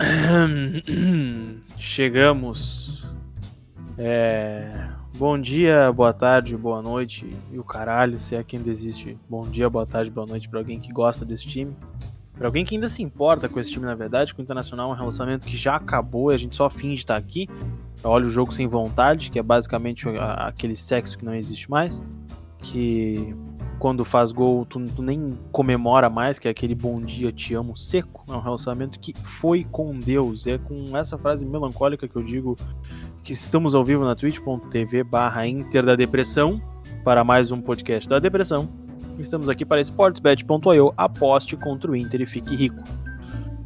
Chegamos. É... Bom dia, boa tarde, boa noite e o caralho, se é que ainda existe bom dia, boa tarde, boa noite para alguém que gosta desse time. Pra alguém que ainda se importa com esse time, na verdade, com o Internacional é um relacionamento que já acabou e a gente só finge estar aqui. Olha o jogo sem vontade, que é basicamente aquele sexo que não existe mais. Que quando faz gol, tu, tu, nem comemora mais, que é aquele bom dia, te amo seco. É um relacionamento que foi com Deus. É com essa frase melancólica que eu digo que estamos ao vivo na twitch.tv barra Inter da Depressão para mais um podcast da Depressão. Estamos aqui para sportsbet.io, aposte contra o Inter e fique rico.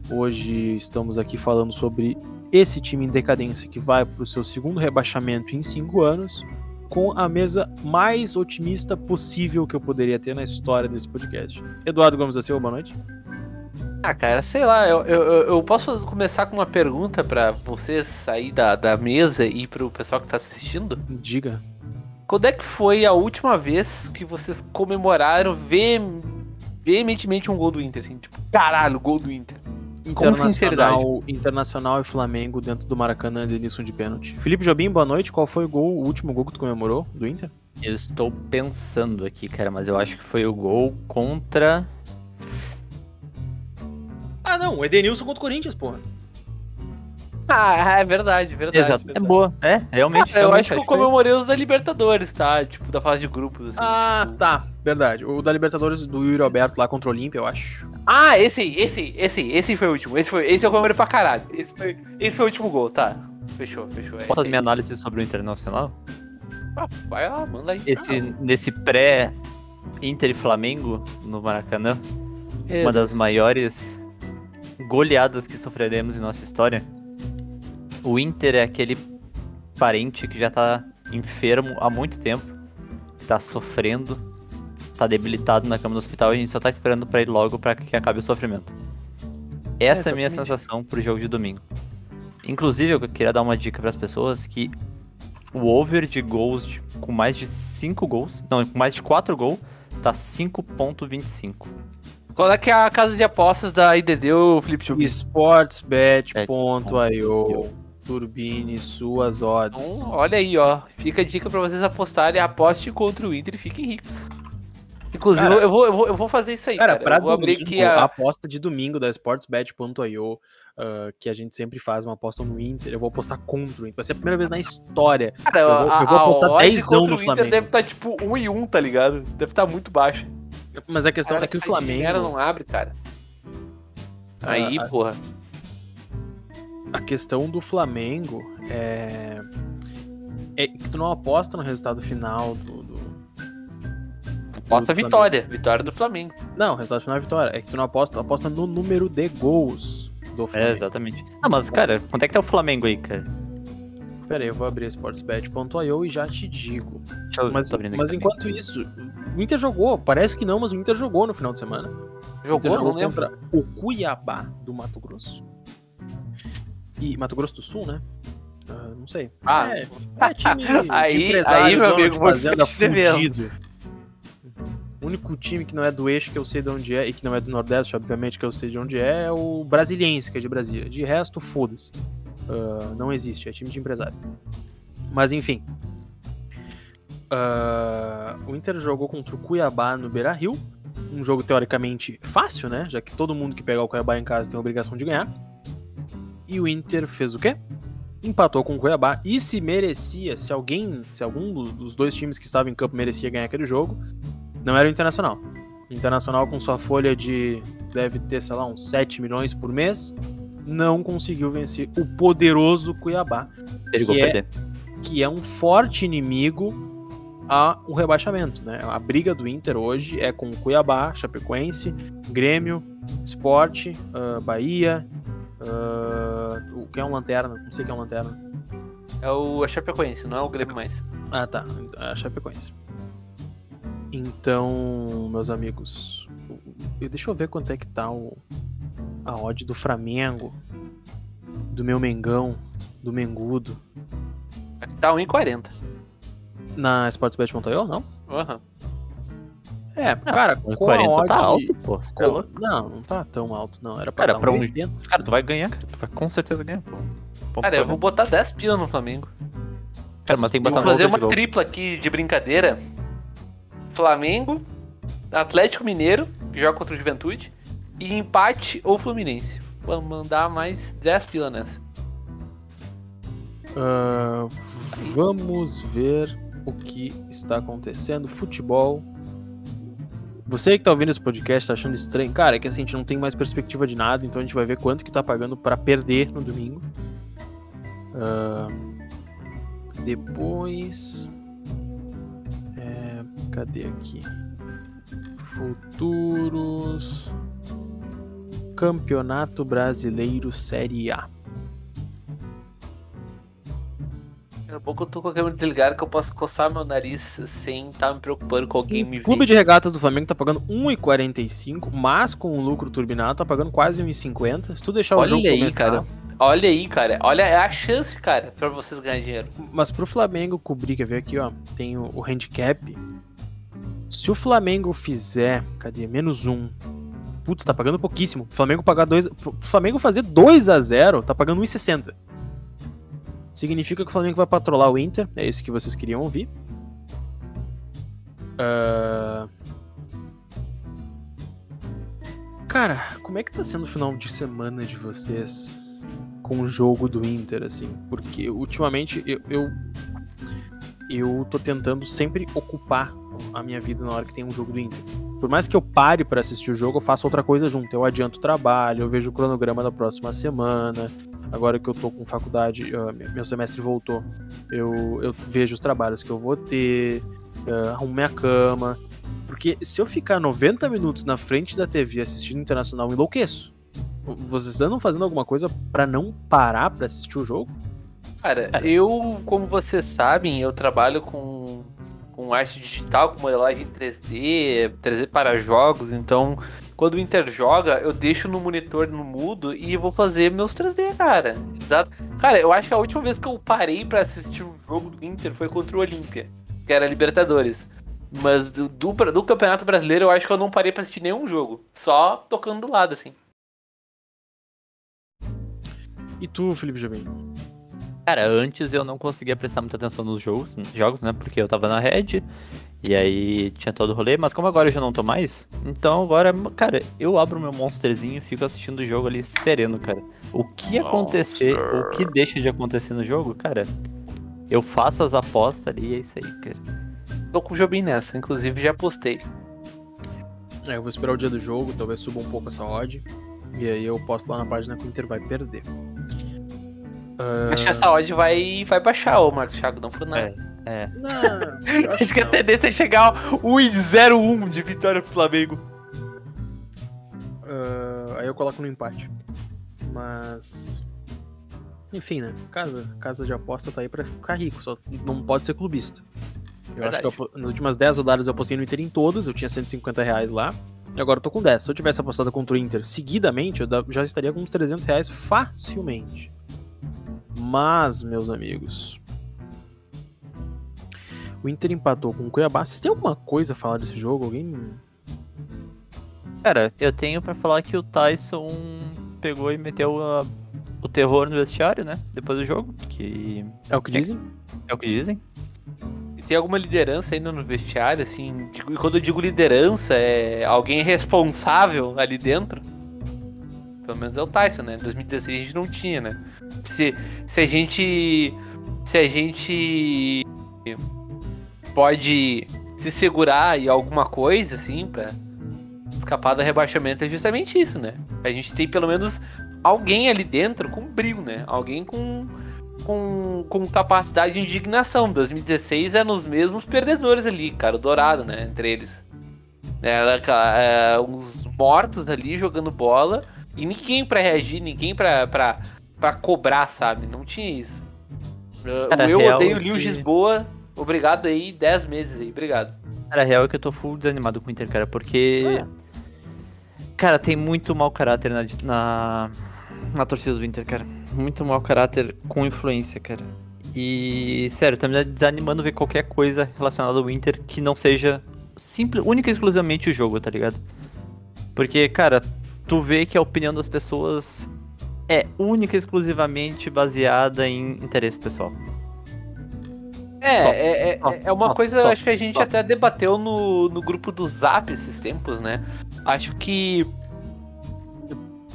Hoje estamos aqui falando sobre esse time em decadência que vai para o seu segundo rebaixamento em cinco anos, com a mesa mais otimista possível que eu poderia ter na história desse podcast. Eduardo Gomes da Silva, boa noite. Ah, cara, sei lá, eu, eu, eu posso começar com uma pergunta para vocês sair da, da mesa e pro pessoal que tá assistindo? Diga. Quando é que foi a última vez que vocês comemoraram veementemente um gol do Inter? Assim, tipo, caralho, gol do Inter. Internacional, Internacional e Flamengo dentro do Maracanã, Denilson de pênalti. Felipe Jobim, boa noite. Qual foi o gol, o último gol que tu comemorou do Inter? Eu estou pensando aqui, cara, mas eu acho que foi o gol contra. Ah, não, o Edenilson contra o Corinthians, porra. Ah, é verdade, verdade. Exato. Verdade. É boa. É, realmente. Ah, eu acho que eu comemorei os da Libertadores, tá? Tipo, da fase de grupos, assim. Ah, tipo... tá. Verdade. O da Libertadores do Yuri Alberto lá contra o Olímpia, eu acho. Ah, esse aí, esse, esse, esse foi o último. Esse, foi, esse eu comemorei pra caralho. Esse foi, esse foi o último gol, tá? Fechou, fechou. Posso fazer minha análise sobre o Internacional? Ah, vai lá, manda aí. Esse, ah, nesse pré Inter e Flamengo no Maracanã, uma das maiores goleadas que sofreremos em nossa história o Inter é aquele parente que já tá enfermo há muito tempo, tá sofrendo, tá debilitado na cama do hospital e a gente só tá esperando para ir logo para que acabe o sofrimento. Essa é, é a minha sensação pro jogo de domingo. Inclusive, eu queria dar uma dica para as pessoas que o over de gols de, com mais de 5 gols, não, com mais de 4 gols, tá 5.25. Qual é que é a casa de apostas da IDD, o Felipe Chubin? Sportsbet.io Turbine suas odds. Então, olha aí, ó. Fica a dica para vocês apostarem, aposte contra o Inter e fiquem ricos. Inclusive, cara, eu, vou, eu, vou, eu vou fazer isso aí, cara. cara. Pra eu domingo, a... a aposta de domingo da sportsbet.io, uh, que a gente sempre faz uma aposta no Inter, eu vou apostar contra o Inter. Vai ser a primeira vez na história. Cara, eu, vou, eu vou apostar 10 no Flamengo. O Inter deve estar tá, tipo 1 e 1, tá ligado? Deve estar tá muito baixo. Mas a questão cara, é que o Flamengo. A não abre, cara. Aí, ah, porra a questão do Flamengo é, é que tu não aposta no resultado final do. do aposta a vitória, vitória do Flamengo. Não, o resultado final é vitória. É que tu não aposta, aposta no número de gols do é, Flamengo. É, exatamente. Ah, mas, cara, quanto é que tá o Flamengo aí, cara? Pera aí, eu vou abrir sportsbet.io e já te digo. mas, mas enquanto isso, o Inter jogou, parece que não, mas o Inter jogou no final de semana. Jogou, jogou contra o Cuiabá do Mato Grosso. E Mato Grosso do Sul, né? Uh, não sei. Ah, é, é time, aí, aí, meu amigo, fazenda fudido. O único time que não é do eixo que eu sei de onde é, e que não é do Nordeste, obviamente, que eu sei de onde é, é o Brasiliense, que é de Brasília. De resto, foda-se. Uh, não existe, é time de empresário. Mas enfim. Uh, o Inter jogou contra o Cuiabá no Beira Rio. Um jogo teoricamente fácil, né? Já que todo mundo que pegar o Cuiabá em casa tem a obrigação de ganhar. E o Inter fez o quê? Empatou com o Cuiabá. E se merecia, se alguém, se algum dos dois times que estavam em campo merecia ganhar aquele jogo, não era o Internacional. O Internacional, com sua folha de. deve ter, sei lá, uns 7 milhões por mês, não conseguiu vencer o poderoso Cuiabá. Perigou que perder. É, que é um forte inimigo ao rebaixamento. Né? A briga do Inter hoje é com Cuiabá, Chapecoense, Grêmio, Sport, uh, Bahia, Uh, o que é um lanterna? Não sei o que é um lanterna. É o a Chapecoense, não é o Grêmio mais. Ah, tá. É a Chapecoense. Então, meus amigos, deixa eu ver quanto é que tá o, a odd do Flamengo, do meu Mengão, do Mengudo. Aqui tá 1,40. Na sportsbet.io, não? Aham. Uhum. É, cara, com 40 a odd... tá alto, pô. Tá? Não, não tá tão alto, não. Era pra Cara, pra um 80. Cara, tu vai ganhar, cara. Tu vai com certeza ganhar, pô. Ponto Cara, eu vou botar 10 pila no Flamengo. Cara, mas tem que Eu botar vou fazer uma tripla aqui de brincadeira. Flamengo, Atlético Mineiro, que joga contra o Juventude, e empate ou Fluminense. Vamos mandar mais 10 pila nessa. Ah, vamos ver o que está acontecendo. Futebol. Você que tá ouvindo esse podcast tá achando estranho. Cara, é que assim, a gente não tem mais perspectiva de nada, então a gente vai ver quanto que tá pagando pra perder no domingo. Ah, depois. Cadê aqui? Futuros. Campeonato Brasileiro Série A. Daqui a pouco eu tô com a câmera desligada que eu posso coçar meu nariz sem estar me preocupando com alguém me O Clube ver. de Regatas do Flamengo tá pagando 1,45, mas com o lucro turbinado tá pagando quase 1,50. Se tu deixar o Olha jogo aí, começar, cara. Olha aí, cara. Olha é a chance, cara, pra vocês ganharem dinheiro. Mas pro Flamengo cobrir, quer ver aqui, ó, tem o, o handicap. Se o Flamengo fizer, cadê? Menos um. Putz, tá pagando pouquíssimo. O Flamengo pagar dois, pro Flamengo fazer 2 a 0 tá pagando 1,60. Significa que o Flamengo vai patrolar o Inter, é isso que vocês queriam ouvir. Ah, Cara, como é que tá sendo o final de semana de vocês com o jogo do Inter, assim? Porque ultimamente eu, eu, eu tô tentando sempre ocupar a minha vida na hora que tem um jogo do Inter. Por mais que eu pare pra assistir o jogo, eu faço outra coisa junto. Eu adianto o trabalho, eu vejo o cronograma da próxima semana. Agora que eu tô com faculdade, ah, meu semestre voltou, eu, eu vejo os trabalhos que eu vou ter, ah, arrumo minha cama. Porque se eu ficar 90 minutos na frente da TV assistindo Internacional, eu enlouqueço. Vocês andam fazendo alguma coisa pra não parar pra assistir o jogo? Cara, eu, como vocês sabem, eu trabalho com, com arte digital, com modelagem 3D, 3D para jogos, então quando o Inter joga, eu deixo no monitor no mudo e vou fazer meus 3D, cara. Exato. Cara, eu acho que a última vez que eu parei pra assistir um jogo do Inter foi contra o Olímpia, que era Libertadores. Mas do, do, do Campeonato Brasileiro eu acho que eu não parei pra assistir nenhum jogo. Só tocando do lado, assim. E tu, Felipe Jobim? Cara, antes eu não conseguia prestar muita atenção nos jogos, jogos, né? Porque eu tava na Red e aí tinha todo o rolê, mas como agora eu já não tô mais, então agora, cara, eu abro meu monsterzinho e fico assistindo o jogo ali sereno, cara. O que acontecer, o que deixa de acontecer no jogo, cara, eu faço as apostas ali e é isso aí, cara. Tô com o Jobim nessa, inclusive já postei. É, eu vou esperar o dia do jogo, talvez suba um pouco essa odd. E aí eu posto lá na página que o Inter vai perder. Ah, Acho que essa odd vai, vai baixar, ô Marcos Thiago, não por nada. É. Não, eu Acho que a tendência é chegar 1-0-1 de vitória pro Flamengo. Ah, aí eu coloco no empate. Mas. Enfim, né? Casa, casa de aposta tá aí pra ficar rico, só não pode ser clubista. Eu acho que eu nas últimas 10 rodadas eu apostei no Inter em todas, eu tinha 150 reais lá. E agora eu tô com 10. Se eu tivesse apostado contra o Inter seguidamente, eu já estaria com uns 300 reais facilmente. Mas, meus amigos. O Inter empatou com o Cuiabá. Vocês têm alguma coisa a falar desse jogo? Alguém. Cara, eu tenho pra falar que o Tyson pegou e meteu a- o terror no vestiário, né? Depois do jogo, que É o que dizem? é o que dizem. E tem alguma liderança ainda no vestiário, assim? digo- E quando eu digo liderança, é alguém responsável ali dentro? Pelo menos é o Tyson, né? Em 2016 a gente não tinha, né? Se, se a gente. Se a gente pode se segurar em alguma coisa, assim, pra escapar do rebaixamento, é justamente isso, né? A gente tem pelo menos alguém ali dentro com brilho, né? Alguém com, com, com capacidade de indignação. 2016 é nos mesmos perdedores ali, cara, o Dourado, né? Entre eles. Era é, uns mortos ali jogando bola e ninguém pra reagir, ninguém pra, pra, pra cobrar, sabe? Não tinha isso. Cara, o eu odeio que- Lisboa. Obrigado aí, 10 meses aí, obrigado. Cara, a real é que eu tô full desanimado com o Inter, cara, porque. Cara, tem muito mau caráter na, na, na torcida do Inter, cara. Muito mau caráter com influência, cara. E, sério, tá me desanimando ver qualquer coisa relacionada ao Inter que não seja simples, única e exclusivamente o jogo, tá ligado? Porque, cara, tu vê que a opinião das pessoas é única e exclusivamente baseada em interesse pessoal. É, Só, é, é, só, é uma só, coisa, acho que a gente até debateu no, no grupo do Zap esses tempos, né? Acho que.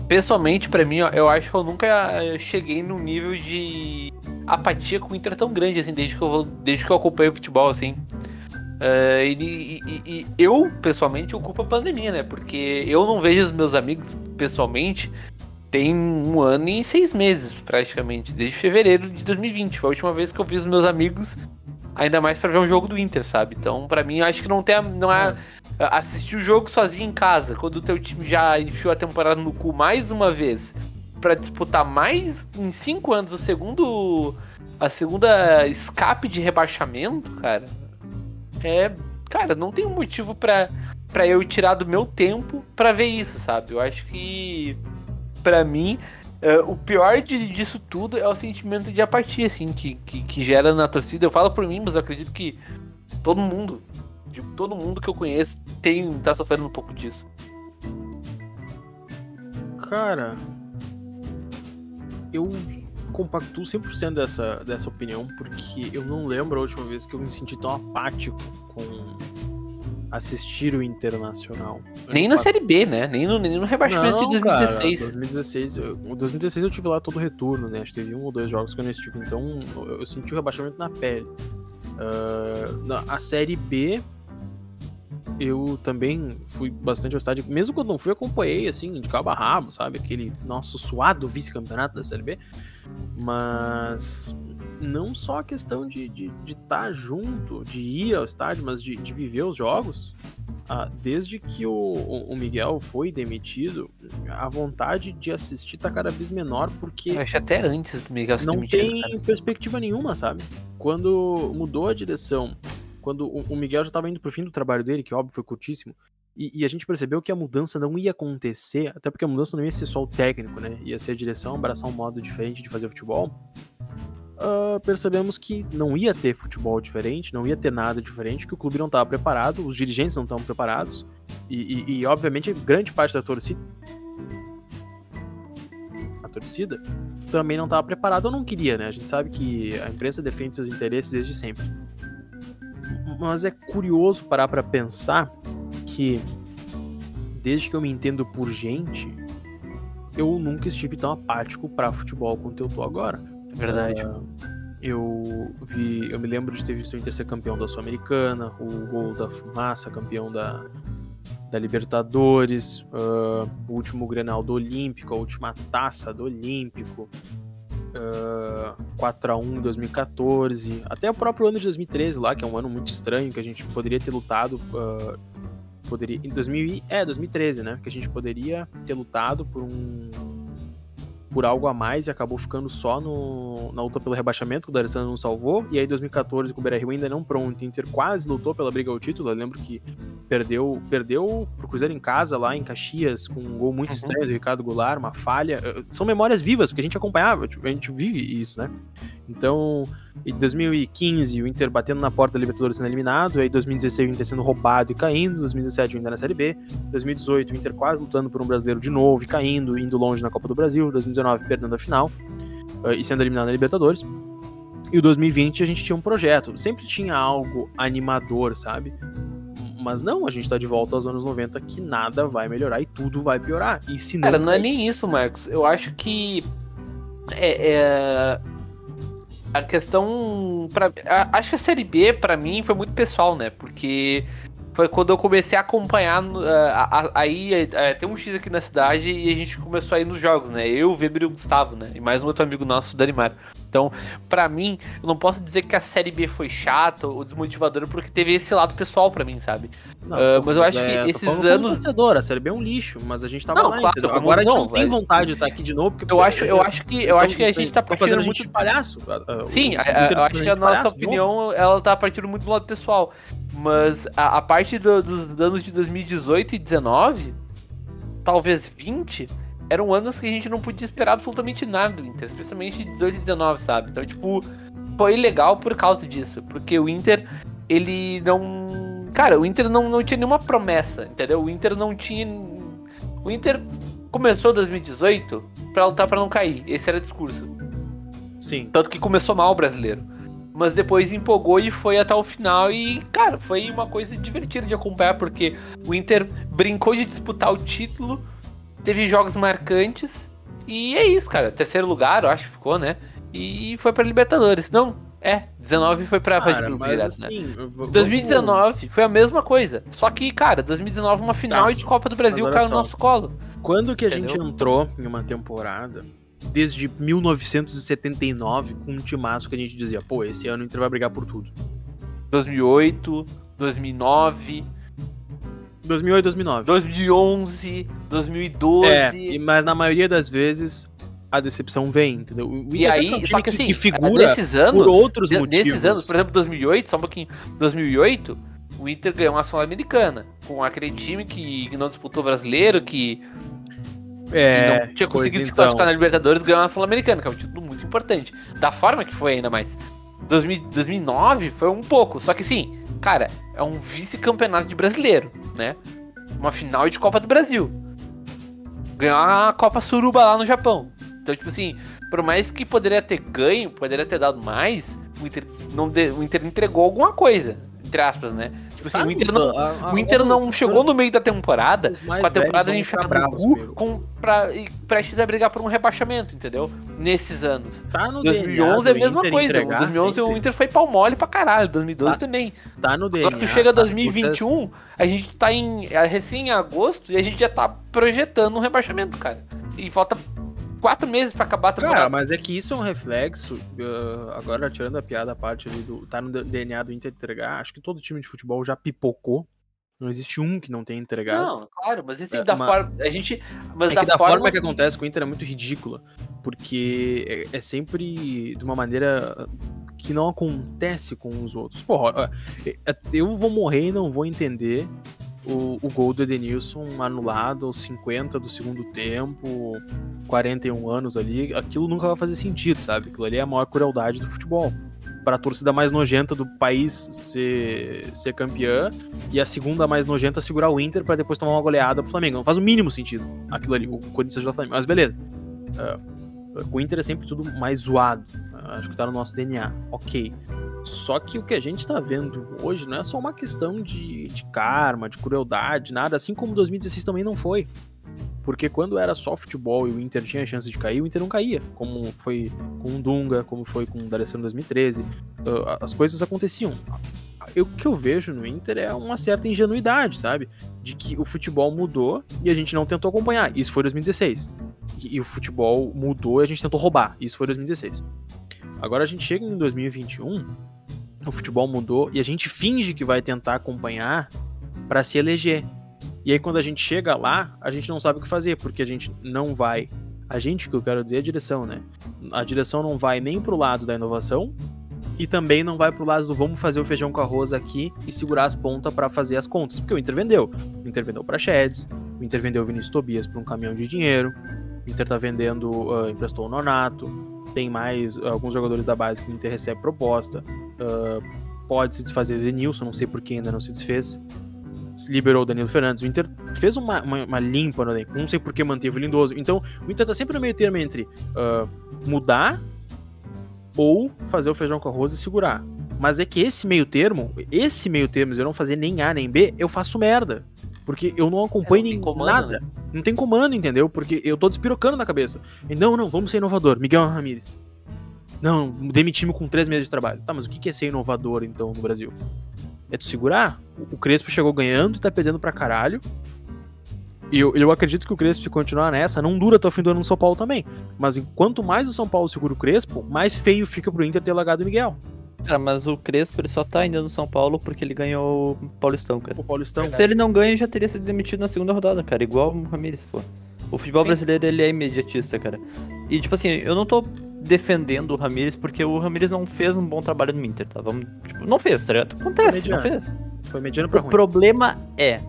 Pessoalmente, pra mim, eu acho que eu nunca eh, cheguei num nível de apatia com o Inter tão grande, assim, desde que eu, desde que eu acompanho futebol, assim. Eh, e, e- e- eu, pessoalmente, eu culpo a pandemia, né? Porque eu não vejo os meus amigos pessoalmente tem um ano e seis meses, praticamente, desde fevereiro de 2020. Foi a última vez que eu vi os meus amigos, ainda mais pra ver um jogo do Inter, sabe? Então, pra mim, acho que não tem. a- Não é, assistir o jogo sozinho em casa, quando o teu time já enfiou a temporada no cu mais uma vez, pra disputar mais em cinco anos o segundo. A segunda escape de rebaixamento, cara. É. Cara, não tem motivo pra, pra eu tirar do meu tempo pra ver isso, sabe? Eu acho que. Pra mim, é, o pior de- disso tudo é o sentimento de apatia, assim, que, que, que gera na torcida. Eu falo por mim, mas eu acredito que todo mundo, de todo mundo que eu conheço, tem, tá sofrendo um pouco disso. Cara, eu compactuo 100% dessa, dessa opinião, porque eu não lembro a última vez que eu me senti tão apático com assistir o Internacional. Nem na Série B, né? Nem no, nem no rebaixamento de Não, cara, 2016. 2016, eu, 2016 eu tive lá todo o retorno, né? Acho que teve um ou dois jogos que eu não estive, então eu, eu senti o rebaixamento na pele. Ah, na, a Série B, eu também fui bastante ao estádio, mesmo quando não fui, acompanhei, assim, de cabo a rabo, sabe? Aquele nosso suado vice-campeonato da Série B. Mas não só a questão de estar de, de tá junto, de ir ao estádio, mas de, de viver os jogos. Ah, desde que o, o- Miguel foi demitido, a vontade de assistir tá cada vez menor, porque Eu acho até antes do Miguel ser não demitido, tem cara. perspectiva nenhuma, sabe? Quando mudou a direção, quando o, o Miguel já tava indo pro fim do trabalho dele, que óbvio foi curtíssimo, e, e a gente percebeu que a mudança não ia acontecer, até porque a mudança não ia ser só o técnico, né? Ia ser a direção abraçar um modo diferente de fazer futebol. Ah, percebemos que não ia ter futebol diferente, não ia ter nada diferente, que o clube não estava preparado, os dirigentes não estavam preparados, e, e- e, obviamente grande parte da torcida a torcida também não estava preparada ou não queria, né? A gente sabe que a imprensa defende seus interesses desde sempre. Mas é curioso parar para pensar que desde que eu me entendo por gente, eu nunca estive tão apático para futebol quanto eu tô agora. É verdade. Ah, eu vi, eu me lembro de ter visto o Inter ser campeão da Sul-Americana, o gol da Fumaça, campeão da, da Libertadores, ah, o último Grenal do Olímpico, a última taça do Olímpico, ah, 4x1 em 2014, até o próprio ano de 2013 lá, que é um ano muito estranho, que a gente poderia ter lutado, ah, poderia, em 2000, e- é, 2013, né, que a gente poderia ter lutado por um por algo a mais e acabou ficando só no, na luta pelo rebaixamento, que o D'Alessandro não salvou. E aí, em 2014, com o Beira-Rio ainda não pronto, o Inter quase lutou pela briga ao título. Eu lembro que perdeu, perdeu pro Cruzeiro em casa, lá em Caxias, com um gol muito Uhum. estranho do Ricardo Goulart, uma falha. São memórias vivas, porque a gente acompanhava, tipo, a gente vive isso, né? Então, em 2015, o Inter batendo na porta da Libertadores sendo eliminado. Aí, em 2016, o Inter sendo roubado e caindo. 2017, o Inter na Série B. 2018, o Inter quase lutando por um brasileiro de novo e caindo, indo longe na Copa do Brasil. 2019, perdendo a final eh, e sendo eliminado na Libertadores. E o 2020 a gente tinha um projeto, sempre tinha algo animador, sabe? Mas não, a gente tá de volta aos anos 90 que nada vai melhorar e tudo vai piorar. E se não. Cara, não é nem isso, Marcos. Eu acho que. É. é- A questão. Pra... a- Acho que a série B, pra mim, foi muito pessoal, né? Porque foi quando eu comecei a acompanhar. Aí é, tem um X aqui na cidade e a gente começou a ir nos jogos, né? Eu, o Weber e o Gustavo, né? E mais um outro amigo nosso, o Danimar. Então, pra mim, eu não posso dizer que a série B foi chata ou desmotivadora, porque teve esse lado pessoal pra mim, sabe? Não, Ah, mas eu acho que é, tô esses anos- torcedor, a Série B é um lixo, mas a gente tava Não, lá, claro, entendeu? Agora a gente não, não, tem mas- vontade de estar aqui de novo, porque Eu acho, eu acho que, eu acho que a gente tá partindo a gente muito de palhaço. Sim, eu acho que a nossa palhaço opinião ela tá partindo muito do lado pessoal. Mas a, a parte do- dos anos de 2018 e 19, talvez 20, eram anos que a gente não podia esperar absolutamente nada do Inter, especialmente 18 e 19, sabe? Então, tipo, foi legal por causa disso, porque o Inter, ele não cara, o Inter não, não tinha nenhuma promessa, entendeu? O Inter não tinha. O Inter começou 2018 pra lutar pra não cair. Esse era o discurso. Sim. Tanto que começou mal o brasileiro. Mas depois empolgou e foi até o final. E, cara, foi uma coisa divertida de acompanhar, porque o Inter brincou de disputar o título, teve jogos marcantes. E é isso, cara. Terceiro lugar, eu acho que ficou, né? E foi pra Libertadores. Não, é, 19 foi pra Cara, mas né? assim, vamos- 2019 foi a mesma coisa. Só que, cara, 2019 uma final Tá. de Copa do Brasil caiu no nosso colo. Quando que a gente Entendeu? entrou em uma temporada, desde 1979, com um timaço que a gente dizia, pô, esse ano o Inter vai brigar por tudo. 2008, 2009, 2008, 2009. 2011, 2012. É, mas na maioria das vezes a decepção vem, entendeu? O E sempre é um aí, só que assim, que figura nesses anos, por outros de- motivos. nesses anos, por exemplo, 2008, só um pouquinho, 2008, o Inter ganhou uma Sul-Americana, com aquele time que não disputou brasileiro, que, que é, não tinha conseguido se então. classificar na Libertadores, ganhou uma Sul-Americana, que é um título muito importante. Da forma que foi ainda mais. 2000 2009 foi um pouco, só que sim, cara, é um vice-campeonato de brasileiro, né? Uma final de Copa do Brasil. Ganhou a Copa Suruba lá no Japão. Então, tipo assim, por mais que poderia ter ganho, poderia ter dado mais, o Inter, não de- o Inter entregou alguma coisa, entre aspas, né? Tipo assim, Tá, o Inter não, a- a- o Inter não chegou no meio da temporada com a temporada enfiada no cu com, pra, e prestes a brigar por um rebaixamento, entendeu? Nesses anos. Tá no 2011 DNA é a mesma Inter coisa. entregar 2011 o sempre. Inter foi pau mole pra caralho. 2012 Tá. também. Tá no DNA. Agora tu chega tá? 2021, a gente tá em é, recém em agosto e a gente já tá projetando um rebaixamento, cara. E falta quatro meses pra acabar a temporada. Cara, mas é que isso é um reflexo. uh, agora, tirando a piada a parte ali do. Tá no DNA do Inter entregar. Acho que todo time de futebol já pipocou. Não existe um que não tenha entregado. Não, claro, mas assim, É, da uma- forma. A gente. Mas é da, da forma, forma, que acontece com o Inter é muito ridícula. Porque é, é sempre de uma maneira que não acontece com os outros. Porra, ó, é- eu vou morrer e não vou entender o, o gol do Edenilson anulado aos 50 do segundo tempo, 41 anos ali. Aquilo nunca vai fazer sentido, sabe? Aquilo ali é a maior crueldade do futebol. Para a torcida mais nojenta do país ser, ser campeã e a segunda mais nojenta segurar o Inter para depois tomar uma goleada pro Flamengo. Não faz o mínimo sentido aquilo ali, o Corinthians do Flamengo. Mas beleza. Ah, o Inter é sempre tudo mais zoado. Ah, acho que tá no nosso DNA. Ok. Só que o que a gente tá vendo hoje não é só uma questão de, de karma, de crueldade, nada. Assim como 2016 também não foi. Porque quando era só futebol e o Inter tinha chance de cair, o Inter não caía. Como foi com o Dunga, como foi com o D'Alessandro em 2013. Ah, as coisas aconteciam. O que eu vejo no Inter é uma certa ingenuidade, sabe? De que o futebol mudou e a gente não tentou acompanhar. Isso foi 2016. E, e o futebol mudou e a gente tentou roubar. Isso foi 2016. Agora a gente chega em 2021, o futebol mudou e a gente finge que vai tentar acompanhar para se eleger. E aí quando a gente chega lá, a gente não sabe o que fazer, porque a gente não vai. A gente, que eu quero dizer, é a direção, né? A direção não vai nem pro lado da inovação e também não vai pro lado do vamos fazer o feijão com arroz aqui e segurar as pontas para fazer as contas, porque o Inter vendeu. O Inter vendeu para Sheds, o Inter vendeu o Vinícius Tobias por um caminhão de dinheiro, o Inter tá vendendo, ah, emprestou o Nonato, tem mais ah, alguns jogadores da base que o Inter recebe proposta, ah, pode se desfazer do Denilson, não sei por que ainda não se desfez. Se liberou o Danilo Fernandes. O Inter fez uma, uma, uma limpa no elenco. Não sei por que manteve o Lindoso. Então, o Inter tá sempre no meio termo entre ah, mudar ou fazer o feijão com arroz e segurar. Mas é que esse meio termo, esse meio termo, de eu não fazer nem A nem B, eu faço merda. Porque eu não acompanho É, não comando, nada. Não tem comando, entendeu? Porque eu tô despirocando na cabeça. E, não, não, vamos ser inovador. Miguel Ramírez. Não, demitimos com três meses de trabalho. Tá, mas o que é ser inovador, então, no Brasil? É tu segurar? O- Crespo chegou ganhando e tá perdendo pra caralho. E eu, eu acredito que o Crespo, se continuar nessa, não dura até o fim do ano no São Paulo também. Mas enquanto mais o São Paulo segura o Crespo, mais feio fica pro Inter ter largado o Miguel. Cara, mas o Crespo ele só tá ainda no São Paulo porque ele ganhou o Paulistão, cara. O Paulistão. Se ele não ganha, já teria sido demitido na segunda rodada, cara. Igual o Ramirez, pô. O futebol brasileiro, ele é imediatista, cara. E, tipo assim, eu não tô defendendo o Ramirez porque o Ramirez não fez um bom trabalho no Inter, tá? Vamos, tipo, não fez, tá ligado? Acontece, não fez. Foi mediano pra O ruim. problema é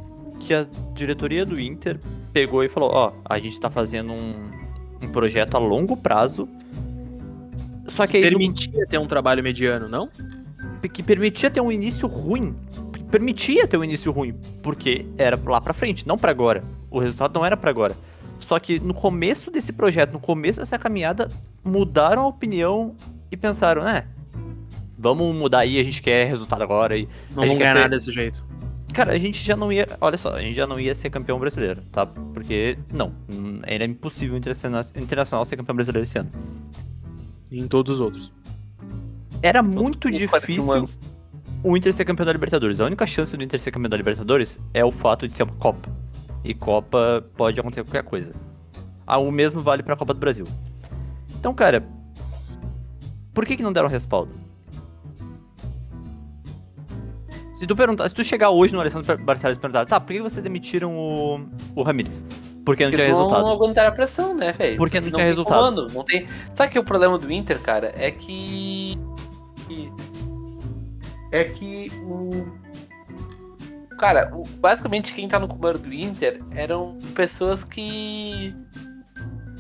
que a diretoria do Inter pegou e falou, ó, a gente tá fazendo um, um projeto a longo prazo, só que aí Permitia ter um trabalho mediano, não? que permitia ter um início ruim. permitia ter um início ruim, porque era lá pra frente, não para agora. O resultado não era para agora. Só que no começo desse projeto, no começo dessa caminhada, mudaram a opinião e pensaram, né? Vamos mudar aí, a gente quer resultado agora e. Não vamos ganhar ser... nada desse jeito. Cara, a gente já não ia. Olha só, a gente já não ia ser campeão brasileiro, tá? Porque, não, era impossível internacional ser campeão brasileiro esse ano. E em todos os outros. Era muito difícil o Inter ser campeão da Libertadores. A única chance do Inter ser campeão da Libertadores é o fato de ser uma Copa. E Copa pode acontecer qualquer coisa. Ah, o mesmo vale pra Copa do Brasil. Então, cara, por que, que não deram respaldo? Se tu perguntar, se tu chegar hoje no Alessandro Barcelos e perguntar, tá, por que vocês demitiram o, o Ramires? Porque não Porque tinha resultado. não aguentaram a pressão, né, velho? Porque não, não tinha resultado. Comando, não tem... Sabe que o problema do Inter, cara, é que. É que o. Cara, o... basicamente quem tá no comando do Inter eram pessoas que.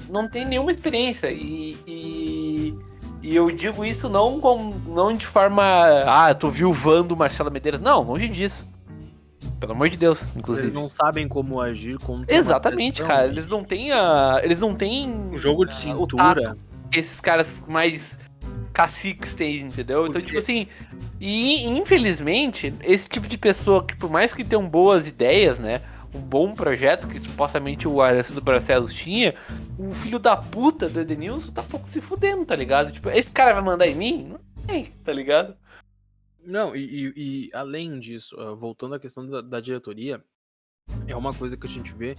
Não tem nenhuma experiência. E, e e eu digo isso não, com, não de forma. Ah, tô viuvando o Marcelo Medeiros. Não, longe disso. Pelo amor de Deus, inclusive. Eles não sabem como agir contra Exatamente, cara. Eles não têm a. Eles não têm. O jogo de cintura. esses caras mais caciques têm, entendeu? Então, tipo assim. E infelizmente, esse tipo de pessoa que, por mais que tenham boas ideias, né? um bom projeto que supostamente o Alessandro Barcelos tinha, o filho da puta do Edenilson tá pouco se fudendo, tá ligado? Tipo, esse cara vai mandar em mim? Não tem, tá ligado? Não, e, e, e além disso, voltando à questão da, da, diretoria, é uma coisa que a gente vê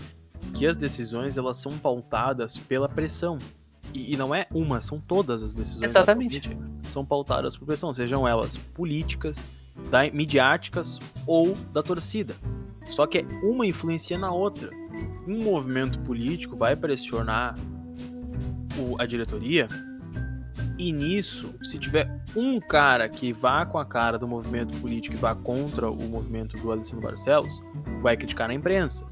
que as decisões elas são pautadas pela pressão. E, e não é uma, são todas as decisões. Exatamente. São pautadas por pressão, sejam elas políticas, da, midiáticas ou da torcida. Só que uma influencia na outra. Um movimento político vai pressionar o, a diretoria e nisso, se tiver um cara que vá com a cara do movimento político e vá contra o movimento do Alessandro Barcelos, vai criticar na imprensa.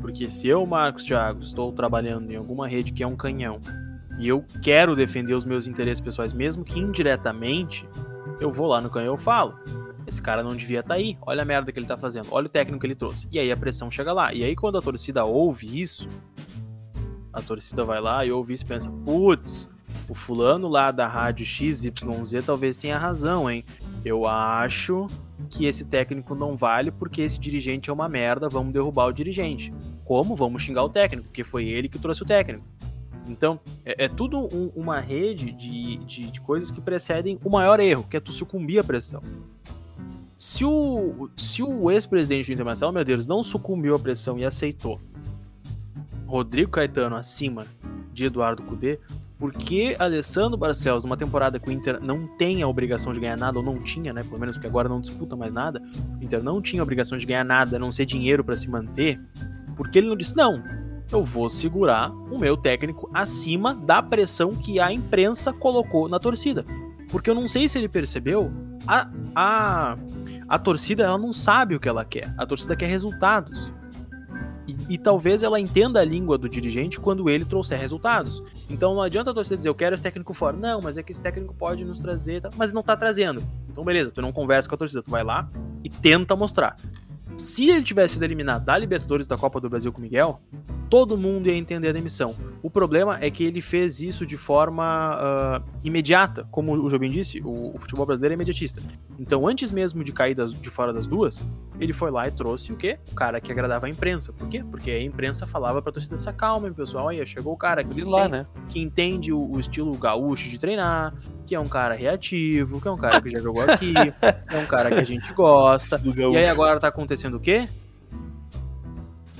Porque se eu, Marcos Thiago, estou trabalhando em alguma rede que é um canhão e eu quero defender os meus interesses pessoais, mesmo que indiretamente, eu vou lá no canhão e eu falo. Esse cara não devia estar tá aí. Olha a merda que ele tá fazendo. Olha o técnico que ele trouxe. E aí a pressão chega lá. E aí quando a torcida ouve isso, a torcida vai lá e ouve isso e pensa: putz, o fulano lá da rádio XYZ talvez tenha razão, hein? Eu acho que esse técnico não vale porque esse dirigente é uma merda, vamos derrubar o dirigente. Como? Vamos xingar o técnico, porque foi ele que trouxe o técnico. Então, é, é tudo um, uma rede de, de, de, coisas que precedem o maior erro, que é tu sucumbir à pressão. Se o, se o ex-presidente do Internacional, meu Deus, não sucumbiu à pressão e aceitou Rodrigo Caetano acima de Eduardo Cudê, por que Alessandro Barcelos, numa temporada que o Inter não tem a obrigação de ganhar nada, ou não tinha, né? Pelo menos porque agora não disputa mais nada, o Inter não tinha a obrigação de ganhar nada, a não ser dinheiro para se manter, porque ele não disse, não, eu vou segurar o meu técnico acima da pressão que a imprensa colocou na torcida. Porque eu não sei se ele percebeu, a, a, a torcida ela não sabe o que ela quer. A torcida quer resultados. E, e, talvez ela entenda a língua do dirigente quando ele trouxer resultados. Então não adianta a torcida dizer, eu quero esse técnico fora. Não, mas é que esse técnico pode nos trazer, tá? mas não tá trazendo. Então beleza, tu não conversa com a torcida, tu vai lá e tenta mostrar. Se ele tivesse sido eliminado da Libertadores da Copa do Brasil com o Miguel, todo mundo ia entender a demissão. O problema é que ele fez isso de forma uh, imediata, como o Jobim disse, o, o, futebol brasileiro é imediatista. Então, antes mesmo de cair das, de fora das duas, ele foi lá e trouxe o quê? O cara que agradava a imprensa. Por quê? Porque a imprensa falava pra torcida se acalma, pessoal. Aí chegou o cara que, lá, né? que entende o, o, estilo gaúcho de treinar, que é um cara reativo, que é um cara que já jogou aqui, é um cara que a gente gosta. E aí agora tá acontecendo o quê?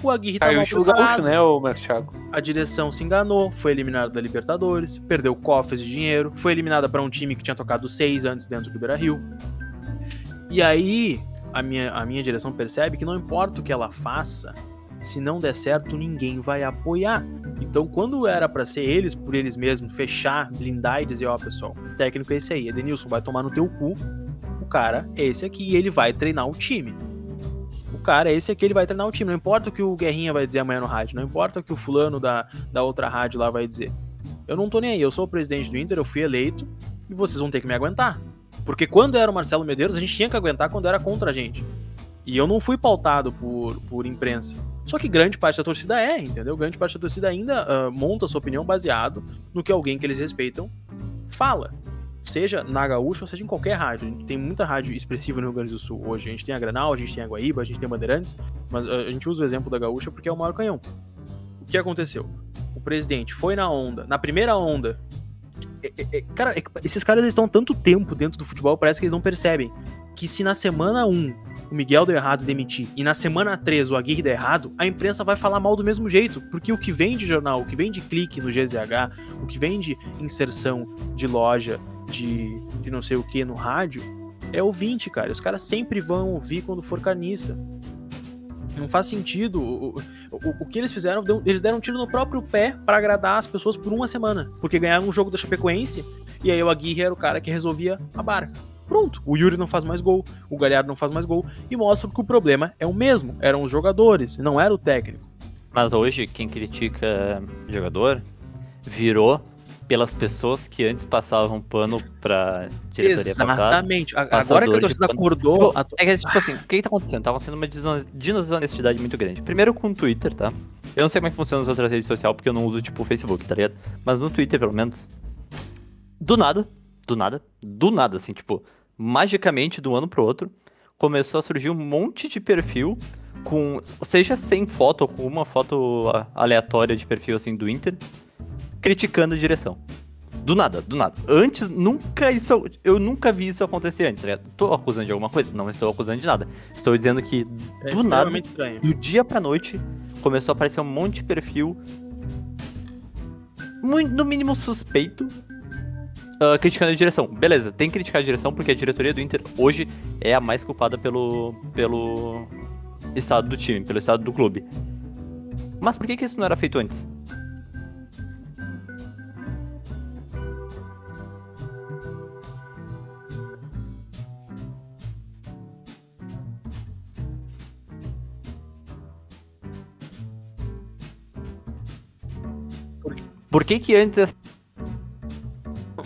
O Aguirre tá Caiu o gaúcho, né, o Thiago? A direção se enganou, foi eliminado da Libertadores, perdeu cofres de dinheiro, foi eliminada para um time que tinha tocado seis antes dentro do Beira-Rio. E aí, a minha, a minha direção percebe que não importa o que ela faça, se não der certo, ninguém vai apoiar. Então, quando era para ser eles por eles mesmos fechar, blindar e dizer, ó, oh, pessoal, o técnico é esse aí, Edenilson vai tomar no teu cu, o cara é esse aqui e ele vai treinar o time o cara, esse aqui, ele vai treinar o time. Não importa o que o Guerrinha vai dizer amanhã no rádio, não importa o que o fulano da, da outra rádio lá vai dizer. Eu não tô nem aí, eu sou o presidente do Inter, eu fui eleito e vocês vão ter que me aguentar. Porque quando era o Marcelo Medeiros, a gente tinha que aguentar quando era contra a gente. E eu não fui pautado por, por imprensa. Só que grande parte da torcida é, entendeu? Grande parte da torcida ainda uh, monta sua opinião baseado no que alguém que eles respeitam fala. Seja na Gaúcha ou seja em qualquer rádio. Tem muita rádio expressiva no Rio Grande do Sul hoje. A gente tem a Granal, a gente tem a Guaíba, a gente tem a Bandeirantes, mas uh, a gente usa o exemplo da Gaúcha porque é o maior canhão. O que aconteceu? O presidente foi na onda, na primeira onda. É, é, é cara, é esses caras estão tanto tempo dentro do futebol, parece que eles não percebem que se na semana 1 o Miguel deu errado demitir, e na semana 3 o Aguirre der errado, a imprensa vai falar mal do mesmo jeito, porque o que vem de jornal, o que vem de clique no GZH, o que vem de inserção de loja, de, de não sei o que no rádio, é ouvinte, cara. Os caras sempre vão ouvir quando for carniça. Não faz sentido. O, o, o, que eles fizeram, eles deram um tiro no próprio pé para agradar as pessoas por uma semana. Porque ganharam um jogo da Chapecoense e aí o Aguirre era o cara que resolvia a barca. Pronto, o Yuri não faz mais gol, o Galhardo não faz mais gol e mostra que o problema é o mesmo, eram os jogadores, não era o técnico. Mas hoje quem critica jogador virou pelas pessoas que antes passavam pano pra diretoria Exatamente. Passada, Agora que a torcida acordou. A... É que, tipo assim, o que, que tá acontecendo? Tava sendo uma desonestidade muito grande. Primeiro com o Twitter, tá? Eu não sei como é que funciona as outras redes sociais, porque eu não uso, tipo, o Facebook, tá ligado? Mas no Twitter, pelo menos. Do nada, do nada, do nada, assim, tipo, magicamente, de um ano pro outro, começou a surgir um monte de perfil com, seja sem foto ou com uma foto aleatória de perfil, assim, do Inter, criticando a direção. Do nada, do nada. Antes, nunca isso. Eu nunca vi isso acontecer antes, né? Tô acusando de alguma coisa? Não estou acusando de nada. Estou dizendo que, é do nada, estranho. do dia pra noite, começou a aparecer um monte de perfil. Muito, no mínimo suspeito uh, criticando a direção. Beleza, tem que criticar a direção porque a diretoria do Inter hoje é a mais culpada pelo, pelo estado do time, pelo estado do clube. Mas por que, que isso não era feito antes? Por que que antes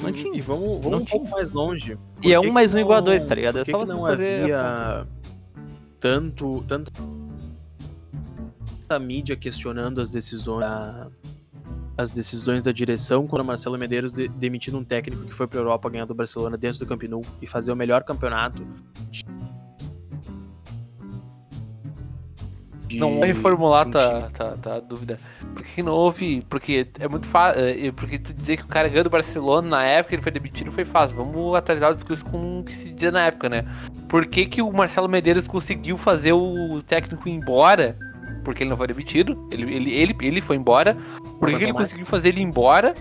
não tinha. E vamos, vamos não um tinha. pouco mais longe. E é um mais um igual a dois, tá ligado? É só você não fazer. Havia tanto, tanto a mídia questionando as decisões da, as decisões da direção quando o Marcelo Medeiros de, demitindo um técnico que foi para Europa ganhar do Barcelona dentro do Camp Nou e fazer o melhor campeonato de Não vou reformular tá, tá, tá a dúvida. Por que não houve. Porque é muito fácil. É, porque tu dizer que o cara ganhou do Barcelona na época ele foi demitido foi fácil. Vamos atualizar o discurso com o que se dizia na época, né? Por que, que o Marcelo Medeiros conseguiu fazer o técnico ir embora? Porque ele não foi demitido. Ele, ele, ele, ele foi embora. Por que, que ele conseguiu fazer ele ir embora?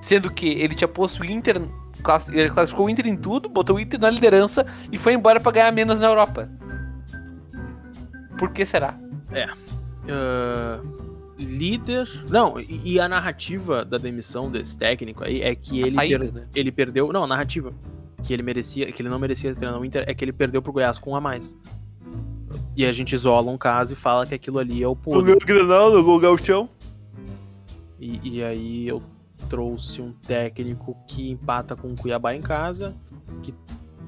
Sendo que ele tinha posto o Inter. Ele classificou o Inter em tudo, botou o Inter na liderança e foi embora para ganhar menos na Europa. Por que será? É. Uh, líder. Não, e, e, a narrativa da demissão desse técnico aí é que ele, saída, per... né? ele perdeu. Não, a narrativa. Que ele merecia, que ele não merecia treinar no Inter é que ele perdeu pro Goiás com um a mais. E a gente isola um caso e fala que aquilo ali é o podre. O meu Granal, o Galchão. E, e aí eu trouxe um técnico que empata com o Cuiabá em casa, que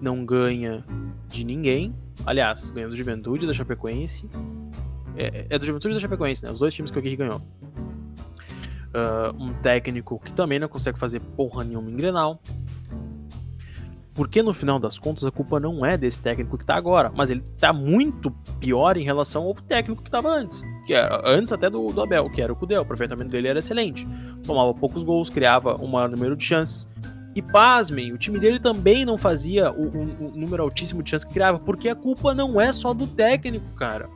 não ganha de ninguém. Aliás, ganha do Juventude, da Chapecoense é, é do Juventude da Chapecoense, né? Os dois times que o Aguirre ganhou. Uh, um técnico que também não consegue fazer porra nenhuma em Grenal. Porque no final das contas a culpa não é desse técnico que tá agora, mas ele tá muito pior em relação ao técnico que tava antes. Que era, antes até do, do Abel, que era o Cudel. O aproveitamento dele era excelente. Tomava poucos gols, criava um maior número de chances. E pasmem, o time dele também não fazia o, o, o número altíssimo de chances que criava, porque a culpa não é só do técnico, cara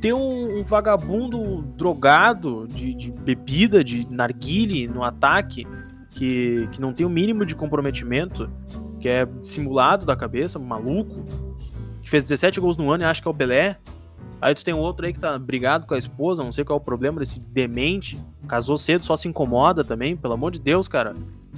ter um, um vagabundo drogado de, de, bebida, de narguile no ataque, que, que não tem o mínimo de comprometimento, que é simulado da cabeça, maluco, que fez 17 gols no ano e acha que é o Belé. Aí tu tem um outro aí que tá brigado com a esposa, não sei qual é o problema desse demente, casou cedo, só se incomoda também, pelo amor de Deus, cara.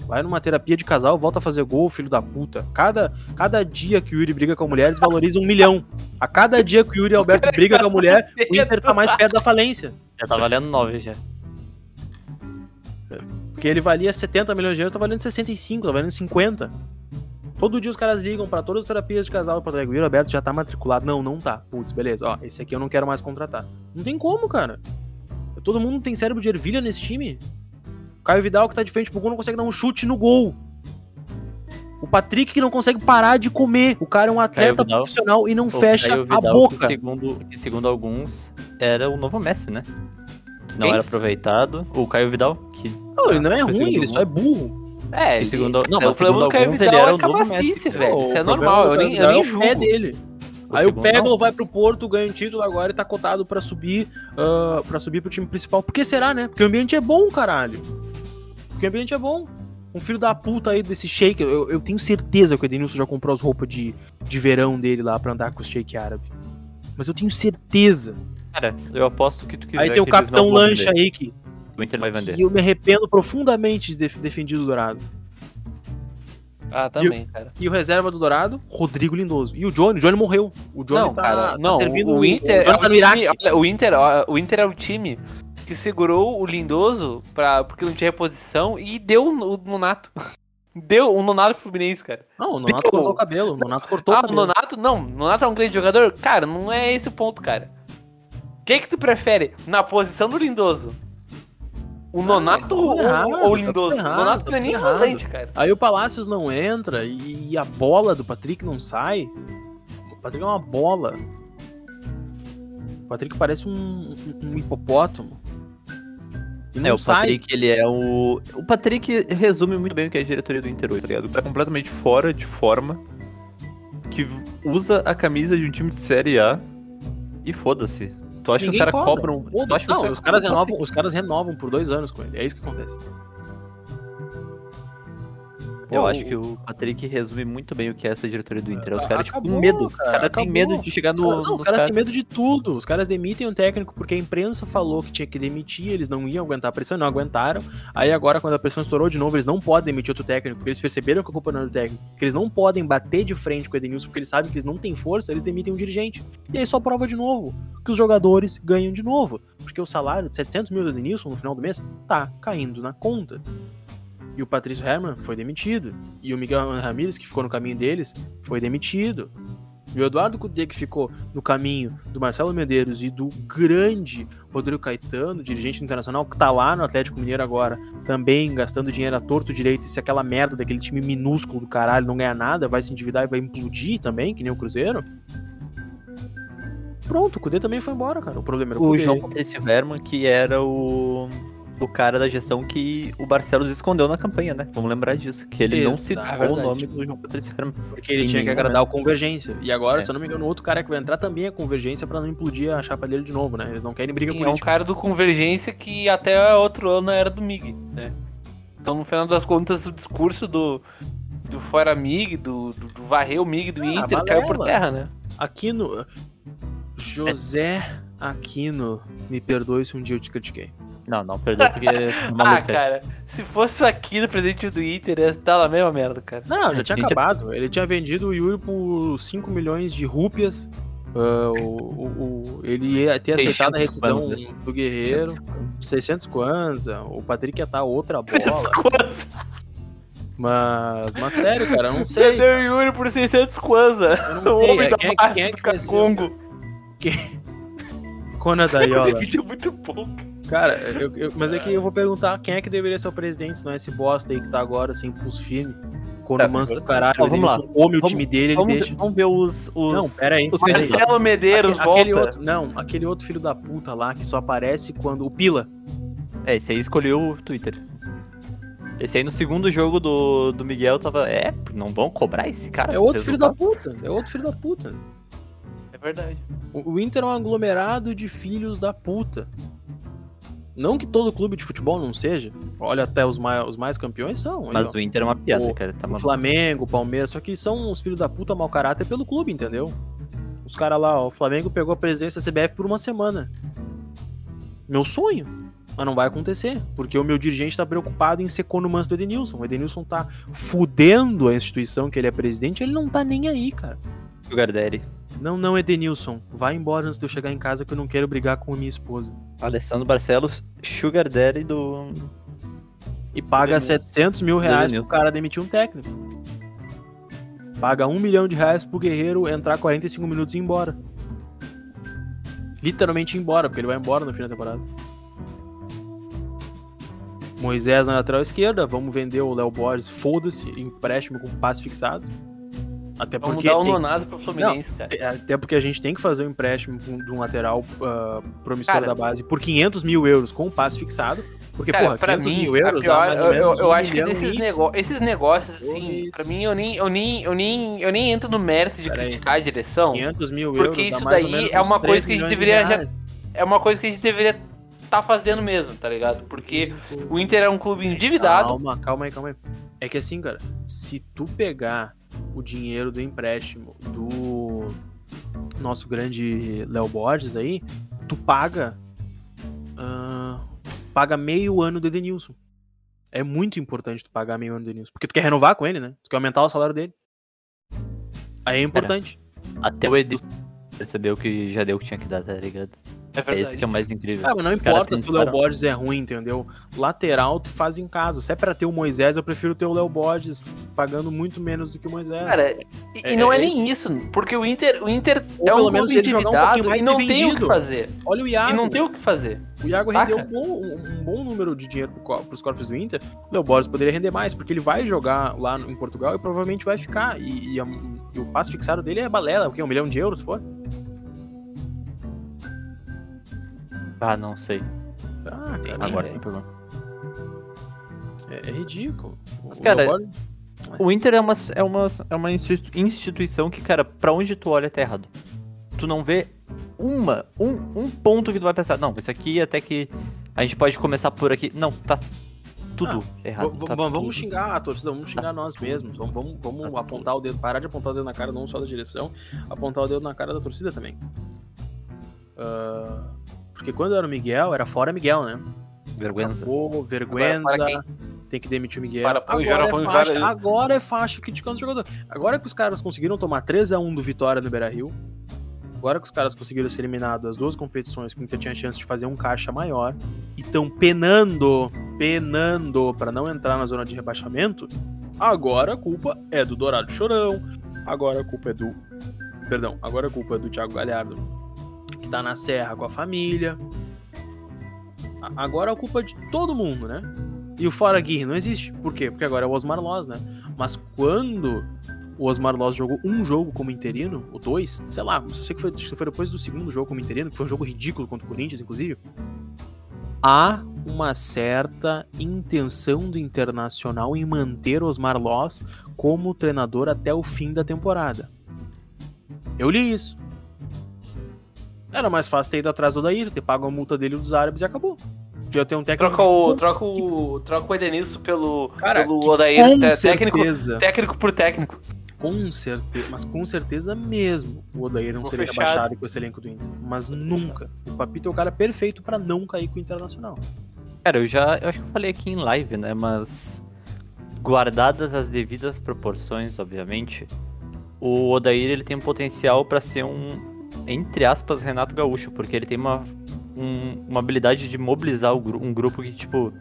Vai numa terapia de casal, volta a fazer gol, filho da puta. Cada, cada dia que o Yuri briga com a mulher, eles valorizam um milhão. A cada dia que o Yuri Alberto briga com a mulher, o Inter tá mais perto da falência. Já tá valendo 9 já. Porque ele valia 70 milhões de euros, tá valendo 65, tá valendo 50. Todo dia os caras ligam pra todas as terapias de casal pra Drag o Roberto já tá matriculado. Não, não tá. Putz, beleza. Ó, esse aqui eu não quero mais contratar. Não tem como, cara. Todo mundo tem cérebro de ervilha nesse time. Caio Vidal que tá de frente pro gol não consegue dar um chute no gol. O Patrick que não consegue parar de comer. O cara é um atleta Vidal. profissional e não fecha a boca. Que segundo, que segundo alguns, era o novo Messi, né? Que não Quem? era aproveitado. O Caio Vidal, que. Não, ele não é ruim, ele só é burro. É, ele- segundo- não, o mas problema segundo do Caio alguns, Vidal ele era é o novo cabacice, Messi. velho. Não, Isso é normal, eu nem, eu nem é julgo. pé dele. o Aí o Peglo vai pro Porto, ganha um título agora e tá cotado pra subir ah, para subir pro time principal. Por que será, né? Porque o ambiente é bom, caralho. Porque o ambiente é bom. Um filho da puta aí desse shake, eu, eu tenho certeza que o Edenilson já comprou as roupas de, de verão dele lá pra andar com os shake árabe. Mas eu tenho certeza. Cara, eu aposto que tu quiser. aí tem o Capitão Lancha vender. aí que, O Inter vai vender. que eu me arrependo profundamente de def- defender o Dourado. Ah, também, cara. E o reserva do Dourado, Rodrigo Lindoso. E o Johnny, o Johnny morreu. O Johnny Não, tá, cara, tá não, servindo o Inter, o Johnny é tá o time, olha, o Inter, o Inter é o time que segurou o Lindoso pra, porque não tinha reposição e deu o Nonato. Deu o Nonato pro Fluminense, cara. Não, o Nonato Deu. cortou o cabelo. O Nonato cortou ah, o o cabelo. Nonato, não, o Nonato é um grande jogador? Cara, não é esse o ponto, cara. Quem que tu prefere na posição do Lindoso? O Nonato tá ou, tudo errado, ou tá o tudo Lindoso? errado, o Nonato tá não é nem volante, cara. Aí o Palácios não entra e, e a bola do Patrick não sai. O Patrick é uma bola. O Patrick parece um, um- um hipopótamo. E não É, o sai. Patrick, ele é o. O Patrick resume muito bem o que é a diretoria do Inter hoje, tá ligado? Tá completamente fora de forma. Que usa a camisa de um time de Série A e foda-se. Tu acha que os Ninguém caras cobra. cobram. Que Não, os caras, renovam, os caras renovam por dois anos com ele. É isso que acontece. Eu acho que o Patrick resume muito bem o que é essa diretoria do Inter. Os Ah, caras, tipo, com medo. Os cara, caras têm medo de chegar Os no. caras, não, os caras caras. têm medo de tudo. Os caras demitem o técnico porque a imprensa falou que tinha que demitir, eles não iam aguentar a pressão, não aguentaram. Aí agora, quando a pressão estourou de novo, eles não podem demitir outro técnico, porque eles perceberam que a culpa não é do técnico, que eles não podem bater de frente com o Edenilson, porque eles sabem que eles não têm força, eles demitem um dirigente. E aí só prova de novo que os jogadores ganham de novo. Porque o salário de 700 mil do Edenilson no final do mês tá caindo na conta. E o Patrício Herman foi demitido. E o Miguel Ramírez, que ficou no caminho deles, foi demitido. E o Eduardo Cudê, que ficou no caminho do Marcelo Medeiros e do grande Rodrigo Caetano, dirigente internacional, que tá lá no Atlético Mineiro agora, também gastando dinheiro a torto direito. E se aquela merda daquele time minúsculo do caralho não ganhar nada, vai se endividar e vai implodir também, que nem o Cruzeiro. Pronto, o Cudê também foi embora, cara. O problema era o, O Cudê. João Patrício Herman, que era o. O cara da gestão que o Barcelos escondeu na campanha, né? Vamos lembrar disso. Que ele não citou é o nome do João Patrício Herman. Porque ele tinha que agradar o Convergência. E agora, É. se eu não me engano, o outro cara que vai entrar também é Convergência pra não implodir a chapa dele de novo, né? Eles não querem briga Sim, é um cara do Convergência que até outro ano era do MIG, né? Então, no final das contas, o discurso do, do Fora MIG, do, do, do varrer o MIG do Ah, Inter, caiu por balela. terra, né? Aquino. José Aquino, me perdoe se um dia eu te critiquei. Não, não, perdeu porque. Ah, cara, se fosse o Aquino presidente do Inter, ia estar na mesma merda, cara. Não, já tinha Gente, acabado. Ele tinha vendido o Yuri por 5 milhões de rúpias. Ah, o, o- o- ele ia ter aceitado a 600 rescisão kwanza. do Guerreiro. 600 Kwanza. O Patrick ia estar outra bola. Mas, mas sério, cara, eu não sei. Vendeu o Yuri por 600 kwanza. Eu não O sei. homem é, da quem, é, base quem é do que ser? Congo. Conan Daiola. Esse vídeo é muito bom. Cara, eu- eu- mas é que eu vou perguntar quem é que deveria ser o presidente, se não é esse bosta aí que tá agora sem pulso firme. Quando É, o manso do caralho, Ó, ele vamos lá. come o Vamos- time dele, ele Vamos, deixa. vamos ver os. os... Não, pera aí. os. Marcelo Medeiros Aque- aquele volta. outro, não, aquele outro filho da puta lá que só aparece quando. O Pila. É, esse aí escolheu o Twitter. Esse aí no segundo jogo do, do Miguel tava. É, não vão cobrar esse cara? É outro filho da puta. É outro filho da puta. É verdade. O, o Inter é um aglomerado de filhos da puta. Não que todo clube de futebol não seja. Olha, até os mais, os mais campeões são. aí, Mas ó. o Inter é uma piada, O- cara. Tá o. Flamengo, o Palmeiras, só que são os filhos da puta mau caráter pelo clube, entendeu? Os caras lá, ó, o Flamengo pegou a presidência da CBF por uma semana. Meu sonho. Mas não vai acontecer, porque o meu dirigente tá preocupado em ser manso do Edenilson. O Edenilson tá fudendo a instituição que ele é presidente, ele não tá nem aí, cara. Sugar Daddy. Não, não, Edenilson, vai embora antes de eu chegar em casa que eu não quero brigar com a minha esposa. Alessandro Barcelos, Sugar Daddy do. E paga Edenilson. 700 mil reais pro Edenilson. cara demitir um técnico. Paga um milhão de reais pro Guerreiro entrar 45 minutos e ir embora. Literalmente ir embora, porque ele vai embora no fim da temporada. Moisés na lateral esquerda, vamos vender o Léo Borges, foda-se, empréstimo com passe fixado. Até Vamos porque dar o Nonazo pro Fluminense, cara. até porque a gente tem que fazer um empréstimo de um lateral ah, promissor Cara, da base por 500 mil euros com passe fixado. Porque, Cara, porra, pra 500 mim, mil euros dá pior, ou eu, eu, eu um acho que e- nego esses negócios, assim, pra mim, eu nem, eu, nem, eu, nem, eu nem entro no mérito de Pera aí. criticar a direção. 500 mil Porque euros dá isso daí é uma coisa 3 que a gente de deveria já-. É uma coisa que a gente deveria tá fazendo mesmo, tá ligado? Porque o Inter é um clube endividado. Calma, calma aí, calma aí. É que assim, cara, se tu pegar o dinheiro do empréstimo do nosso grande Léo Borges aí, tu paga. ah, paga meio ano do Edenilson. É muito importante tu pagar meio ano do Edenilson. Porque tu quer renovar com ele, né? Tu quer aumentar o salário dele. Aí é importante. Até o Edu percebeu que já deu o que tinha que dar, tá ligado? É É verdade. esse que é o mais incrível. Ah, mas não Os importa se o Léo Borges é ruim, entendeu? Lateral tu faz em casa. Se é pra ter o Moisés, eu prefiro ter o Léo Borges pagando muito menos do que o Moisés. Cara, e, É- e não é, é nem isso, porque o Inter, o Inter Ou é pelo um menos clube um endividado mais e não tem o que fazer. Olha o Iago. E não tem o que fazer. O Iago Saca? rendeu um bom, um- um bom número de dinheiro pros cofres do Inter. O Léo Borges poderia render mais, porque ele vai jogar lá no- em Portugal e provavelmente vai ficar. E, e a- e o passe fixado dele é balela, o quê? Um milhão de euros, se for? Ah, não sei. Ah, cara, Agora é. me pegou. é, é ridículo. O Mas, Léo cara, O Inter é uma, é uma, é uma institu- instituição que, cara, pra onde tu olha tá errado. Tu não vê uma, um, um ponto que tu vai pensar, não, isso aqui até que a gente pode começar por aqui. Não, tá tudo errado. V- v- tá vamos tudo. xingar a torcida, vamos xingar nós mesmos. Vamos, vamos, vamos Tá apontar o dedo, parar de apontar o dedo na cara não só da direção, apontar o dedo na cara da torcida também. Ah, porque quando era o Miguel, era fora Miguel, né? Vergüenza. Acabou, vergüenza, tem que demitir o Miguel. Para, põe, agora, é faixa, já- agora é faixa criticando o jogador. Agora que os caras conseguiram tomar 3x1 do Vitória no Beira-Rio, agora que os caras conseguiram ser eliminados das duas competições, que o Inter tinha chance de fazer um caixa maior, e estão penando, penando para não entrar na zona de rebaixamento, agora a culpa é do Dourado Chorão, agora a culpa é do... Perdão, agora a culpa é do Thiago Galhardo, tá na serra com a família. Agora a culpa é de todo mundo, né? E o Fora Aguirre não existe. Por quê? Porque agora é o Osmar Loz, né? Mas quando o Osmar Loz jogou um jogo como interino, ou dois, sei lá, sei que foi, foi depois do segundo jogo como interino, que foi um jogo ridículo contra o Corinthians, inclusive. Há uma certa intenção do Internacional em manter Osmar Loz como treinador até o fim da temporada. Eu li isso. Era mais fácil ter ido atrás do Odair, ter pago a multa dele dos árabes e acabou. Já tem um técnico. Troca o, troca o, troca o Edenilson pelo, Cara, pelo Odair, com te- técnico, técnico por técnico. Com certeza, mas com certeza mesmo o Odair não Vou seria fechado. rebaixado com esse elenco do Inter. Mas nunca. O Papito é o cara perfeito pra não cair com o Internacional. Cara, eu já. Eu acho que eu falei aqui em live, né? Mas. Guardadas as devidas proporções, obviamente. O Odair ele tem um potencial pra ser um. Entre aspas, Renato Gaúcho, porque ele tem uma. um- uma habilidade de mobilizar um grupo que, tipo.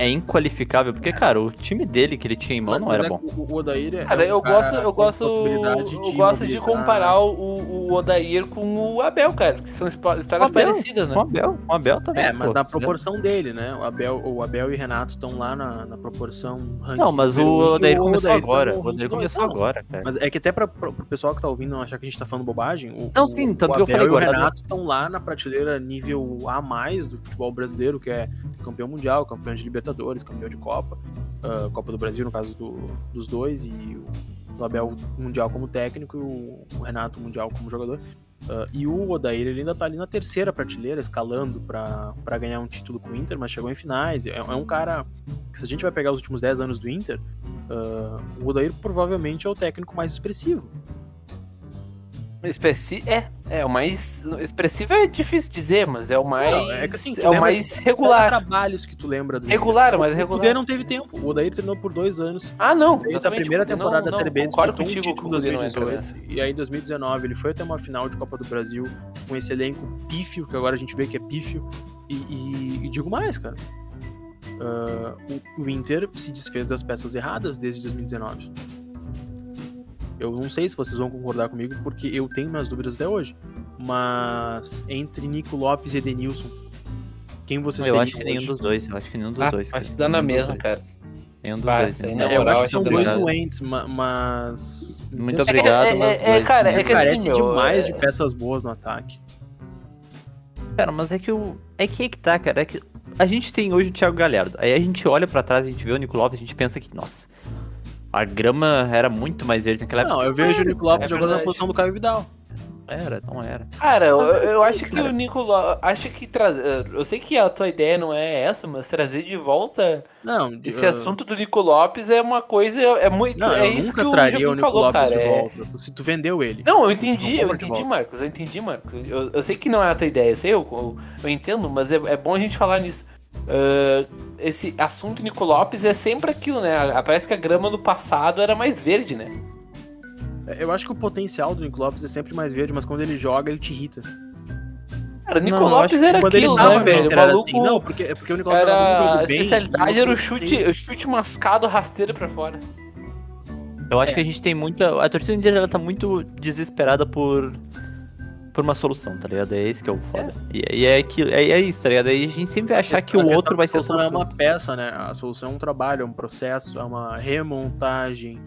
É inqualificável. Porque, cara, o time dele que ele tinha em mão não Mas era é bom. o, Odair é Cara, um eu cara gosto, eu gosto, eu de gosto de comparar o, o Odair com o Abel, cara, que são histórias Abel, parecidas, né? Com o Abel, o Abel também. É, mas pô, na proporção dele, né? O Abel, o Abel e o Renato estão lá na, na proporção Não, mas o Odair começou Odair tá agora. no O Odair começou Não, agora, cara. Mas é que até pra, pro, pro pessoal que tá ouvindo não achar que a gente tá falando bobagem, o, Não, sim, tanto o que eu Abel falei e o guardado. Renato estão lá na prateleira nível A mais do futebol brasileiro, que é campeão mundial, campeão de Libertadores, campeão de Copa, ah, Copa do Brasil, no caso do- dos dois, e o, o Abel mundial como técnico e o, o Renato mundial como jogador. Ah, e o Odair ele ainda tá ali na terceira prateleira, escalando pra ganhar um título com o Inter, mas chegou em finais. É, é um cara que, se a gente vai pegar os últimos 10 anos do Inter, ah, o Odair provavelmente é o técnico mais expressivo. Expressi é, é, o mais expressivo é difícil dizer, mas é o mais Não, é que assim, é o lembra- mais regular. trabalhos que tu lembra do Regular, mas O regular. Kudê não teve tempo. O Odair treinou por dois anos. Ah, não, Desde a exatamente, primeira o temporada não- da Série B, disputou um contigo que título o em Kudê não entra 2018. E aí em 2019 ele foi até uma final de Copa do Brasil com esse elenco pífio, que agora a gente vê que é pífio. E, e- e digo mais, cara. Ah, o, o Inter se desfez das peças erradas desde 2019. Eu não sei se vocês vão concordar comigo, porque eu tenho minhas dúvidas até hoje. Mas entre Nico Lopes e Edenilson, quem vocês Eu acho que nenhum hoje? dos dois. Eu acho que nenhum dos Ah, dois. acho que dá na mesma, cara. Nenhum dos Bah, dois. né? É, eu acho que são dois doentes, ma- mas. Muito obrigado, É, mas é, é, cara, é que assim, Carece meu, demais é- de peças boas no ataque. Cara, mas é que o. É que é que tá, cara. É que a gente tem hoje o Thiago Galhardo. Aí a gente olha pra trás, a gente vê o Nico Lopes, a gente pensa que, nossa, a grama era muito mais verde naquela época. Não, eu vejo o Nico Lopes é jogando na posição do Caio Vidal. Era, não era. Cara, eu, eu Mas, acho que o Nicolau. Acho que trazer. Eu sei que a tua ideia não é essa, mas trazer de volta Não, esse eu- assunto do Nico Lopes é uma coisa. É muito. Não, é eu isso nunca que o traria Jobim o Nico falou, Lopes cara. de é- volta. Se tu vendeu ele. Não, eu Não entendi, eu entendi. Marcos, eu entendi, Marcos. Eu, eu sei que não é a tua ideia, eu sei, eu, eu, eu entendo, mas é, é bom a gente falar nisso. Ah, esse assunto Nico Lopes é sempre aquilo, né? A- Parece que a grama do passado era mais verde, né? Eu acho que o potencial do Nico Lopes é sempre mais verde, mas quando ele joga, ele te irrita. Cara, o Nico Não, Lopes era aquilo, tava né, no velho? O era maluco. assim, não, porque, é porque o Nico Lopes jogava Era, a bem, especialidade e era o chute, o chute mascado rasteiro pra fora. Eu acho É. que a gente tem muita. A torcida inteira ela tá muito desesperada por. Por uma solução, tá ligado? É esse que é o foda. E, e é, que, é, é isso, tá ligado? Aí a gente sempre vai achar A que o outro vai ser a solução solução. É uma peça, né? A solução é um trabalho, é um processo, é uma remontagem,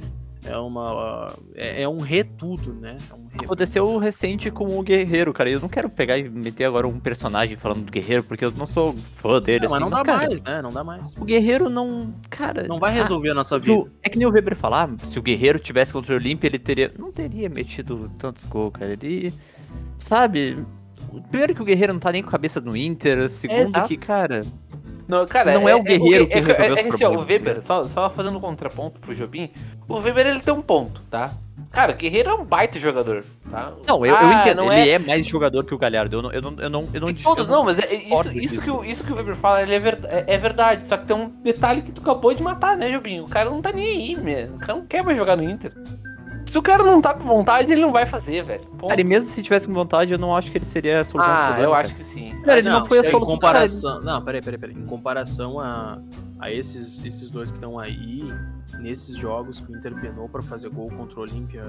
é uma. É, é um retudo, né? É um re... Aconteceu recente com o Guerreiro, cara. Eu não quero pegar e meter agora um personagem falando do Guerreiro, porque eu não sou fã dele, Não, mas assim. não mas, dá cara, mais, né? Não dá mais. O Guerreiro não. Cara. Não vai ah, resolver a nossa É que vida. É que nem o Weber falar, se o Guerreiro tivesse contra o Olímpia, ele teria. Não teria metido tantos gols, cara. Ele. Sabe? Primeiro que o Guerreiro não tá nem com a cabeça no Inter. Segundo Exato. que, cara. Não, cara, Não é o Guerreiro que é, resolveu é, os é, assim, ó, o Weber, né? só, só fazendo um contraponto pro Jobim, o Weber ele tem um ponto, tá? Cara, o Guerreiro é um baita jogador, tá? Não, eu, eu Ah, entendo. não ele é... é... mais jogador que o Galhardo. Eu não. Eu não, eu não, eu não, todos, eu não, mas é, isso, isso, que, o- isso que o Weber fala ele é, ver- é- é verdade. Só que tem um detalhe que tu acabou de matar, né, Jobim? O cara não tá nem aí, meu. O cara não quer mais jogar no Inter. Se o cara não tá com vontade, ele não vai fazer, velho. Ponto. Cara, e mesmo se tivesse com vontade, eu não acho que ele seria a solução dos ah, problemas, eu cara. acho que sim. Cara, ele não, foi a em solução. comparação. Não, peraí, peraí, peraí. Em comparação a, a esses, esses dois que estão aí, nesses jogos que o Inter penou pra fazer gol contra o Olímpia,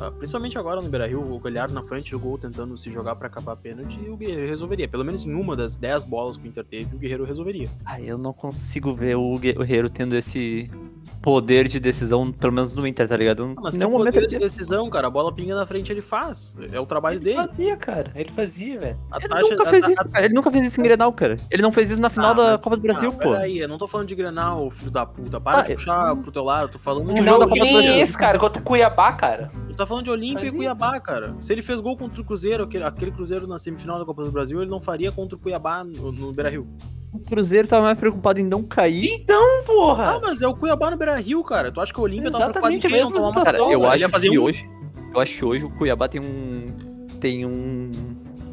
ah, principalmente agora no Beira Rio, o Galhardo na frente do gol tentando se jogar pra acabar pênalti e o Guerreiro resolveria. Pelo menos em uma das 10 bolas que o Inter teve, o Guerreiro resolveria. Ah, eu não consigo ver o Guerreiro tendo esse poder de decisão, pelo menos no Inter, tá ligado? Ah, mas que é momento poder ele de decisão, cara. A bola pinga na frente, ele faz. É o trabalho Ele dele. fazia, cara. Ele fazia, velho. A Ele taxa- nunca a- fez a- isso, cara. Ele nunca fez isso em Grenal, cara. Ele não fez isso na final Ah, da mas- Copa do Brasil, ah, pô. Peraí, eu não tô falando de Grenal, filho da puta. Para Ah, de puxar pro teu lado, eu tô falando Um de jogo que nem esse, cara, contra o Cuiabá, cara. Tu tá falando de Olímpia e. Cuiabá, cara. Se ele fez gol contra o Cruzeiro, aquele, aquele Cruzeiro na semifinal da Copa do Brasil, ele não faria contra o Cuiabá no, no Beira Rio. O Cruzeiro tava mais preocupado em não cair. Então, Ah, porra. mas é o Cuiabá no Beira Rio, cara. Tu acha que o Olímpia tava preocupado em quem? Não mesma tomar uma Cara, eu acho fazer que um- hoje. Eu acho que hoje o Cuiabá tem um. Tem um.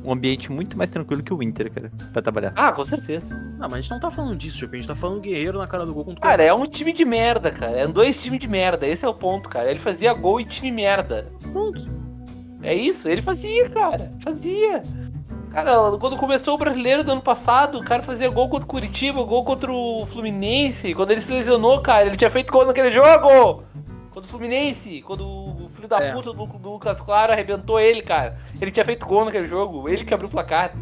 Um ambiente muito mais tranquilo que o Inter, cara, pra trabalhar. Ah, com certeza. Não, mas a gente não tá falando disso. A gente tá falando Guerreiro na cara do gol contra o Cara, é um time de merda, cara. Eram dois times de merda. Esse é o ponto, cara. Ele fazia gol e time merda. Pronto. É isso? Ele fazia, cara. Fazia. Cara, quando começou o brasileiro do ano passado, o cara fazia gol contra o Curitiba, gol contra o Fluminense. Quando ele se lesionou, cara, ele tinha feito gol naquele jogo! Contra o Fluminense, quando o filho da É. puta do, do Lucas Claro arrebentou ele, cara. Ele tinha feito gol naquele jogo, ele que abriu o placar.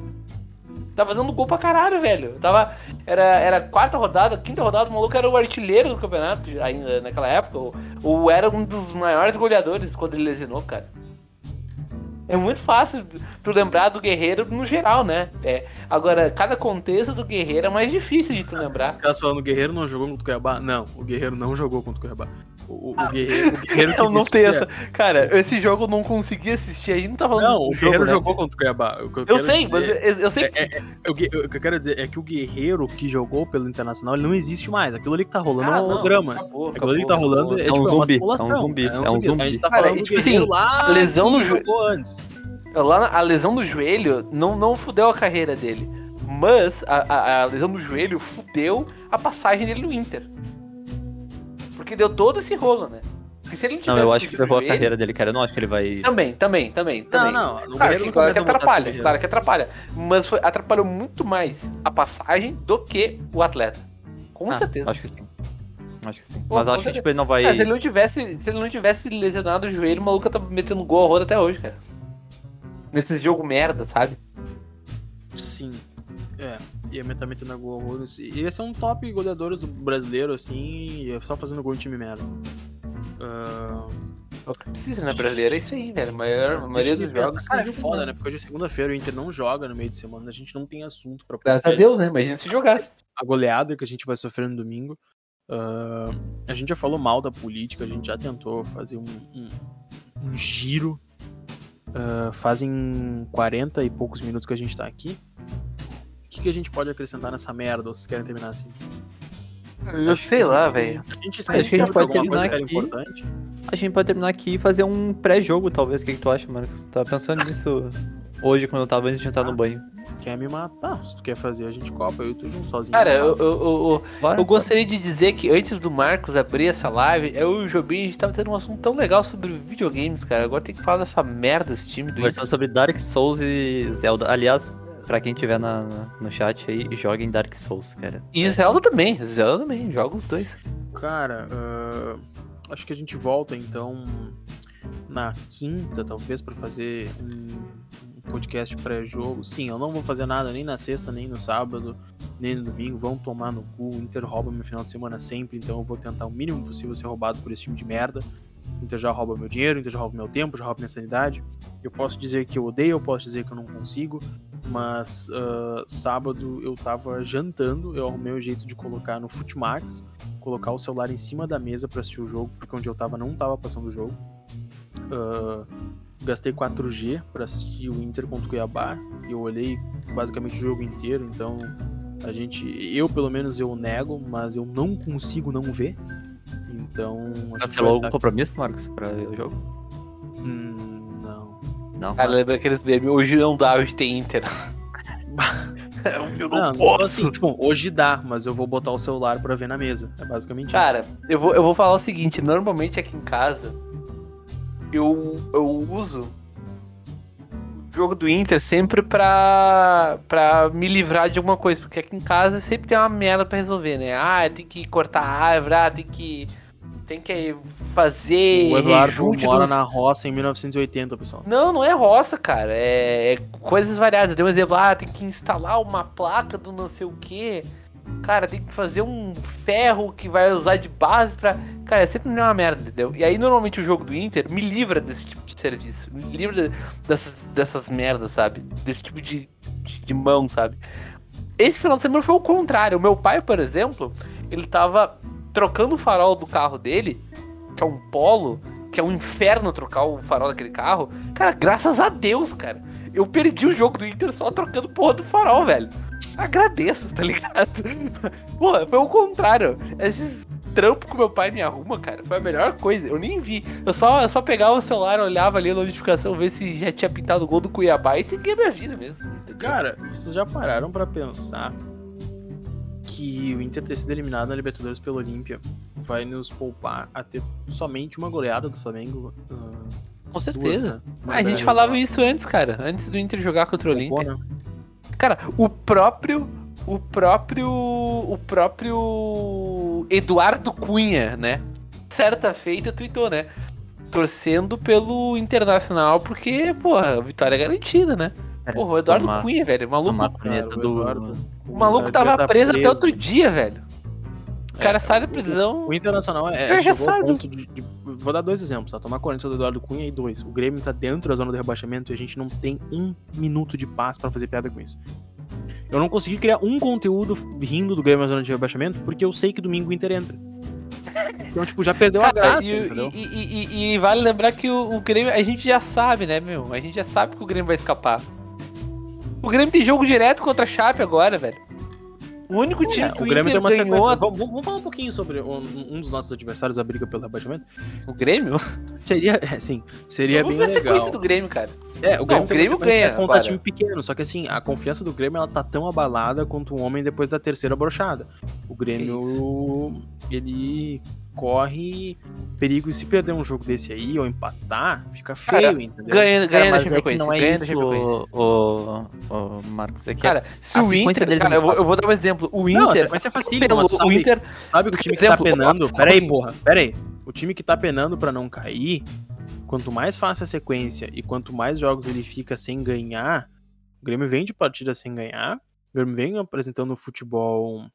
Tava fazendo gol pra caralho, velho. Tava. Era, era quarta rodada, quinta rodada, o maluco era o artilheiro do campeonato ainda naquela época. Ou, ou era um dos maiores goleadores quando ele lesionou, cara. É muito fácil tu lembrar do Guerreiro no geral, né? É, agora, cada contexto do Guerreiro é mais difícil de tu lembrar. Os caras falando o Guerreiro não jogou contra o Cuiabá. Não, o Guerreiro não jogou contra o Cuiabá. O, o- Guerreiro, o Guerreiro que Eu não tenho que é- essa. Cara, esse jogo eu não consegui assistir. A gente não tá falando Não, o jogo, Guerreiro né? jogou contra o Cuiabá. O eu, Eu sei, dizer- mas eu, eu sei É, que. é, é, o, que, eu quero dizer é que o Guerreiro que jogou pelo Internacional, não existe mais. Aquilo ali que tá rolando Ah, é não, holograma. acabou, Aquilo ali que tá rolando é, É um zumbi, é um zumbi, é um A gente zumbi. tá Cara, falando e, do tipo assim, lá a lesão no jo- jogou antes. Lá na- a lesão do joelho não, não fudeu a carreira dele. Mas a, a- a lesão do joelho fudeu a passagem dele no Inter. Porque deu todo esse rolo, né? Porque se ele não Não, tivesse eu acho que levou a carreira dele, cara. Eu não acho que ele vai. Também, também, também, também. Não, não. Claro, sim, não claro que atrapalha, claro que atrapalha. Mas foi- atrapalhou muito mais a passagem do que o atleta. Com Ah, certeza. Acho que sim. Acho que sim. Pô, Mas acho que tipo, ele não vai. Ah, se ele não tivesse, se ele não tivesse lesionado o joelho, o maluco tá metendo gol a roda até hoje, cara. Nesse jogo merda, sabe? Sim. É, ia meter metendo gol horrores. E esse é um top goleadores do brasileiro, assim, e é só fazendo gol em time merda. É o que precisa, né, brasileiro? É isso aí, velho. A maior, a maioria dos jogos. Cara, é foda, né? Porque hoje é segunda-feira, o Inter não joga no meio de semana, a gente não tem assunto pra Graças a Deus, né? Imagina se jogasse. a goleada que a gente vai sofrer no domingo. Ah, a gente já falou mal da política, a gente já tentou fazer um, um- um giro. Ah, fazem 40 e poucos minutos que a gente tá aqui. O que, que a gente pode acrescentar nessa merda? Ou vocês querem terminar assim? Eu sei lá, velho. A gente Acho que a gente de pode alguma coisa terminar que era aqui. importante. A gente pode terminar aqui e fazer um pré-jogo, talvez. O que, que tu acha, Marcos? Tava pensando nisso hoje, quando eu tava antes de entrar no banho. Quer me matar? Se tu quer fazer, a gente copa. Eu e tu junto sozinho. Cara, eu, eu, eu, eu- Vai, eu gostaria de dizer que antes do Marcos abrir essa live, eu e o Jobim, a gente tava tendo um assunto tão legal sobre videogames, cara. Agora tem que falar dessa merda desse time do Conversando sobre Dark Souls e Zelda. Aliás, pra quem tiver na, na- no chat aí, joguem Dark Souls, cara. E Zelda também, Zelda também, joga os dois. Cara, ah, acho que a gente volta então na quinta, talvez, pra fazer um, um podcast pré-jogo. Sim, eu não vou fazer nada nem na sexta, nem no sábado, nem no domingo. Vão tomar no cu. O Inter rouba meu final de semana sempre, então eu vou tentar o mínimo possível ser roubado por esse time de merda. O Inter já rouba meu dinheiro, o Inter já rouba meu tempo, já rouba minha sanidade. Eu posso dizer que eu odeio, eu posso dizer que eu não consigo, mas ah, sábado eu tava jantando, eu arrumei o jeito de colocar no Futimax, colocar o celular em cima da mesa pra assistir o jogo, porque onde eu tava não tava passando o jogo. Ah, gastei 4G pra assistir o Inter contra o Cuiabá, e eu olhei basicamente o jogo inteiro, então a gente, eu pelo menos eu nego, mas eu não consigo não ver. Então, Cancelou algum tá- compromisso, Marcos, ver o jogo? Hum, não. Cara, lembra aqueles memes? Hoje não dá, hoje tem Inter. eu não, Não, posso. assim, tipo, hoje dá, mas eu vou botar o celular pra ver na mesa. É basicamente Cara, eu vou, eu vou falar o seguinte, normalmente aqui em casa eu, eu uso o jogo do Inter sempre pra, pra me livrar de alguma coisa, porque aqui em casa sempre tem uma merda pra resolver, né? Ah, tem que cortar a árvore, ah, tem que tem que fazer. O Eduardo mora dos- na roça em 1980, pessoal. Não, não é roça, cara. É, é coisas variadas. Eu dei um exemplo, ah, tem que instalar uma placa do não sei o que. Cara, tem que fazer um ferro que vai usar de base pra. Cara, é sempre uma merda, entendeu? E aí, normalmente, o jogo do Inter me livra desse tipo de serviço. Me livra dessas, dessas merdas, sabe? Desse tipo de, de, de mão, sabe? Esse final de semana foi o contrário. O meu pai, por exemplo, ele tava trocando o farol do carro dele, que é um polo, que é um inferno trocar o farol daquele carro. Cara, graças a Deus, cara. Eu perdi o jogo do Inter só trocando porra do farol, velho. Agradeço, tá ligado? Porra, foi o contrário. Esses trampos que meu pai me arruma, cara, foi a melhor coisa. Eu nem vi. Eu só, eu só pegava o celular, olhava ali a notificação, ver se já tinha pintado o gol do Cuiabá e seguia minha vida mesmo. Cara, vocês já pararam pra pensar que o Inter ter sido eliminado na Libertadores pelo Olímpia vai nos poupar a ter somente uma goleada do Flamengo? ah, Com duas, certeza. né? Uma Ah, a gente falava isso antes, cara. Antes do Inter jogar contra o Olímpia. né? Cara, o próprio. O próprio. O próprio. Eduardo Cunha, né? Certa feita tweetou, né? Torcendo pelo Internacional, porque, porra, a vitória é garantida, né? Porra, o Eduardo tomar- Cunha, velho. O maluco, Cara, o do. Eduardo- o maluco Ele tava devia tá preso, até outro dia, velho. O cara É, sai da prisão. O Internacional é, É chegou ao ponto de, de- Vou dar dois exemplos, tá? Tomar 40 do Eduardo Cunha e dois. O Grêmio tá dentro da zona do rebaixamento e a gente não tem um minuto de paz pra fazer piada com isso. Eu não consegui criar um conteúdo rindo do Grêmio na zona de rebaixamento porque eu sei que domingo o Inter entra. Então, tipo, já perdeu a Cara, graça, e, entendeu? e- e- e- e vale lembrar que o, o Grêmio, a gente já sabe, né, meu? A gente já sabe que o Grêmio vai escapar. O Grêmio tem jogo direto contra a Chape agora, velho. O único time É, que o o, Grêmio Inter tem uma ganhou... sequência. Vamos, vamos falar um pouquinho sobre um, um dos nossos adversários da briga pelo rebaixamento? O Grêmio? Seria, é, sim, seria Vamos bem ver a sequência legal. do Grêmio, cara. É, o Grêmio, o tem uma Grêmio sequência ganha contra agora. time pequeno, só que assim, a confiança do Grêmio ela tá tão abalada quanto um homem depois da terceira brochada. O Grêmio, ele corre perigo. E se perder um jogo desse aí ou empatar, fica Cara, feio, entendeu? Ganha, Cara, ganha da mas é não é isso, o, o, Marcos. É que Cara, se o Inter. deles Cara, não eu vou, eu vou dar um exemplo. O Não, Inter. é pelo- mas tu o sabe- Inter. Sabe que o time que exemplo, tá penando. Pera aí, porra, pera aí. O time que tá penando pra não cair, quanto mais fácil a sequência e quanto mais jogos ele fica sem ganhar, o Grêmio vem de partida sem ganhar, o Grêmio vem apresentando um futebol.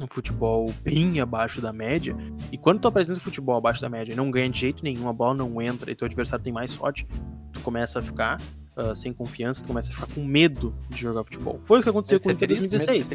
Um futebol bem abaixo da média. E quando tu apresenta um futebol abaixo da média e não ganha de jeito nenhum, a bola não entra e teu adversário tem mais sorte, tu começa a ficar ah, sem confiança, tu começa a ficar com medo de jogar futebol. Foi isso que aconteceu com o Inter em 2016.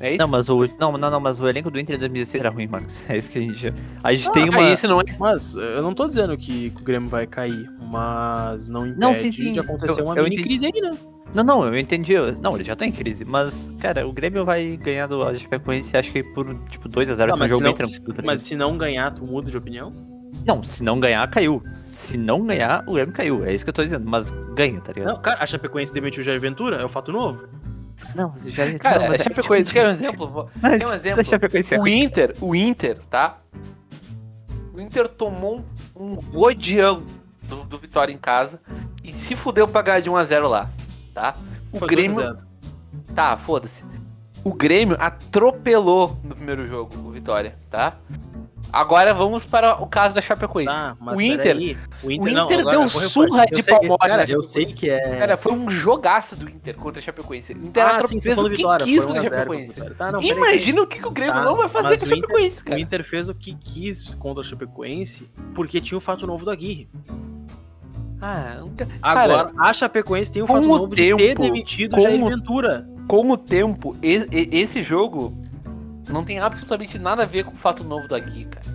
É isso? Não, mas o, não, não, não, mas o elenco do Inter em 2016 era ruim, Marcos. É isso que a gente. A gente Ah, tem uma. Esse não é. Mas eh, eu não tô dizendo que o Grêmio vai cair, mas não impede Não, sim, sim, de acontecer eu- uma eu mini entendi. crise aí, né? Não, não, eu entendi. eu- Não, ele já tá em crise. Mas, cara, o Grêmio vai ganhar do a Chapecoense, acho que por, tipo, 2x0. Tá, Tá, um mas, se jogo não, bem tranquilo. tá mas se não ganhar, tu muda de opinião? Não, se não ganhar, caiu. Se não ganhar, o Grêmio caiu. É isso que eu tô dizendo. Mas ganha, tá ligado? Não, cara, a Chapecoense demitiu o Jair Ventura, é o fato novo. Não, você já. Cara, não, a mas é- Chapecoense, quer um exemplo? Quer um exemplo? É O. Inter, o Inter, tá? O Inter tomou um, um rodeão do, do Vitória em casa e se fudeu pra ganhar de 1x0 lá, tá? O Foi Grêmio. 2 a 0. Tá, foda-se. O Grêmio atropelou no primeiro jogo o Vitória, tá? Agora vamos para o caso da Chapecoense. Tá, mas o Inter, o o Inter, não, Inter agora deu eu vou surra de Palmole Cara, eu sei que é... Cara, foi um jogaço do Inter contra a Chapecoense. O Inter ah, o que Vitória, quis contra a 1 a 0 contra o Chapecoense. Tá, não. Imagina o que, que o Grêmio Tá, não vai fazer com a o Inter- Chapecoense, O cara. Inter fez o que quis contra a Chapecoense porque tinha o fato novo do Aguirre. Ah, um ca- Agora, cara, a Chapecoense tem o fato o novo de ter tempo, demitido o Jair o- Ventura. com o tempo, esse jogo não tem absolutamente nada a ver com o fato novo do Agui, cara.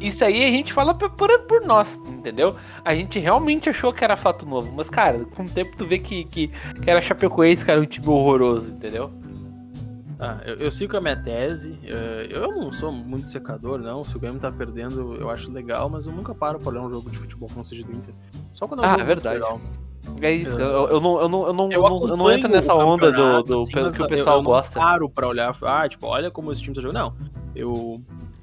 Isso aí a gente fala por, por, nós, entendeu? A gente realmente achou que era fato novo, mas, cara, com o tempo tu vê que, que, que era Chapecoense, cara, um time horroroso, entendeu? Ah, eu, eu sigo a minha tese. eh, Eu não sou muito secador, não. Se o Grêmio tá perdendo, eu acho legal, mas eu nunca paro pra olhar um jogo de futebol não seja do Inter. Só quando é um Ah, jogo é verdade. legal. É isso, eu, eu não, eu, não, eu, não, Eu eu, não, eu entro nessa onda do, do assim, que o eu- pessoal eu não gosta. paro pra olhar, ah, tipo, olha como esse time tá jogando. Não, eu,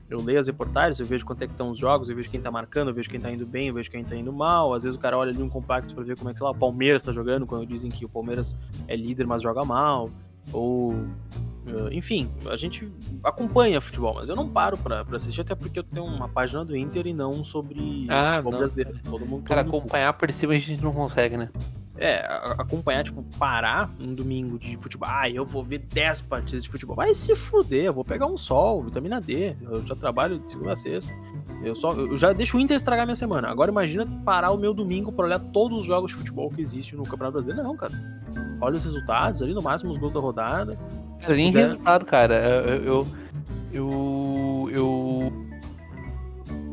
eu leio as reportagens, eu vejo quanto é que estão os jogos, eu vejo quem tá marcando, eu vejo quem tá indo bem, eu vejo quem tá indo mal. Às vezes o cara olha ali um compacto pra ver como é que, sei lá, o Palmeiras tá jogando, quando dizem que o Palmeiras é líder, mas joga mal. Ou... eh, Enfim, a gente acompanha futebol, mas eu não paro pra, pra assistir, até porque eu tenho uma página do Inter e não sobre Ah, futebol não. brasileiro. Todo mundo, Cara, todo mundo acompanhar por cima a gente não consegue, né? é, acompanhar, tipo, parar um domingo de futebol. Ah, eu vou ver 10 partidas de futebol. Vai se fuder, eu vou pegar um sol, vitamina D. Eu já trabalho de segunda a sexta. Eu só eu já deixo o Inter estragar minha semana. Agora imagina parar o meu domingo pra olhar todos os jogos de futebol que existem no Campeonato Brasileiro. Não, cara. Olha os resultados ali, no máximo os gols da rodada. Se nem puder- resultado, cara. Eu. Eu. Eu.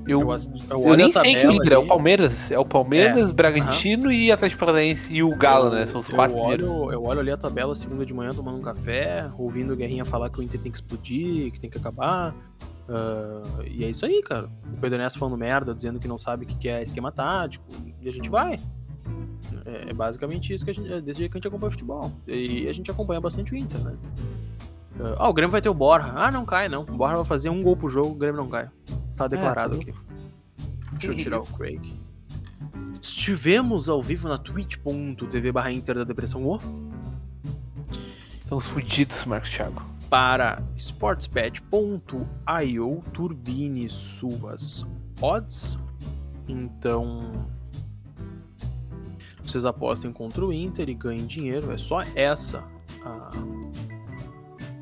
Eu, Eu ass- eu eu olho nem sei que o tabela líder é o. Palmeiras. É o Palmeiras, Bragantino e Atlético Paranaense e o Galo, né? São os quatro eu primeiros. olho, eu olho ali a tabela segunda de manhã tomando um café, ouvindo o Guerrinha falar que o Inter tem que explodir, que tem que acabar. Ah, e é isso aí, cara. O Pedro Ernesto falando merda, dizendo que não sabe o que é esquema tático. E a gente vai. É, é basicamente isso que a gente. é jeito que a gente acompanha futebol. E a gente acompanha bastante o Inter, né? Ah, o Grêmio vai ter o Borja. Ah, não cai, não. O Borja vai fazer um gol pro jogo, o Grêmio não cai. Tá declarado tá aqui. Deixa eu tirar o Craig. Estivemos ao vivo na twitch.tv barra Inter da Depressão O São os fudidos, Marcos Thiago. para sportsbet.io turbine suas odds. Então, vocês apostem contra o Inter e ganhem dinheiro. É só essa a,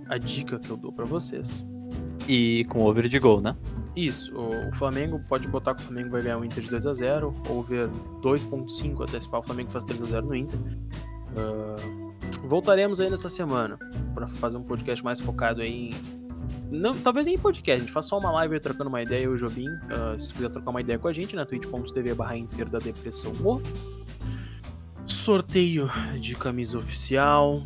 a dica que eu dou para vocês. E com over de gol, né? Isso, o Flamengo pode botar que o Flamengo vai ganhar o Inter de 2 a 0 over 2.5 até pau, o Flamengo faz 3 a 0 no Inter. Ah, voltaremos aí nessa semana para fazer um podcast mais focado aí em não, talvez nem em podcast, a gente faz só uma live trocando uma ideia, eu e o Jobim. Ah, se tu quiser trocar uma ideia com a gente, na twitch.tv barra Inter da Depressão. Sorteio de camisa oficial.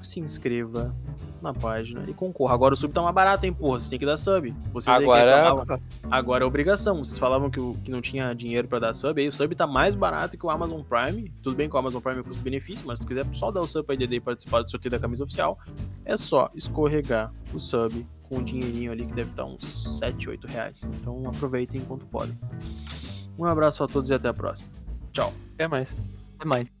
Se inscreva na página e concorra. Agora o sub tá mais barato, hein, porra. Você tem que dar sub. Vocês. Agora. Agora é obrigação. Vocês falavam que, o- que não tinha dinheiro pra dar sub, aí o sub tá mais barato que o Amazon Prime. Tudo bem que o Amazon Prime é custo-benefício, mas se tu quiser só dar o sub pra IDD e participar do sorteio da camisa oficial, é só escorregar o sub com um dinheirinho ali que deve estar uns 7, 8 reais. Então aproveitem enquanto podem. Um abraço a todos e até a próxima. Tchau. Até mais. Até mais.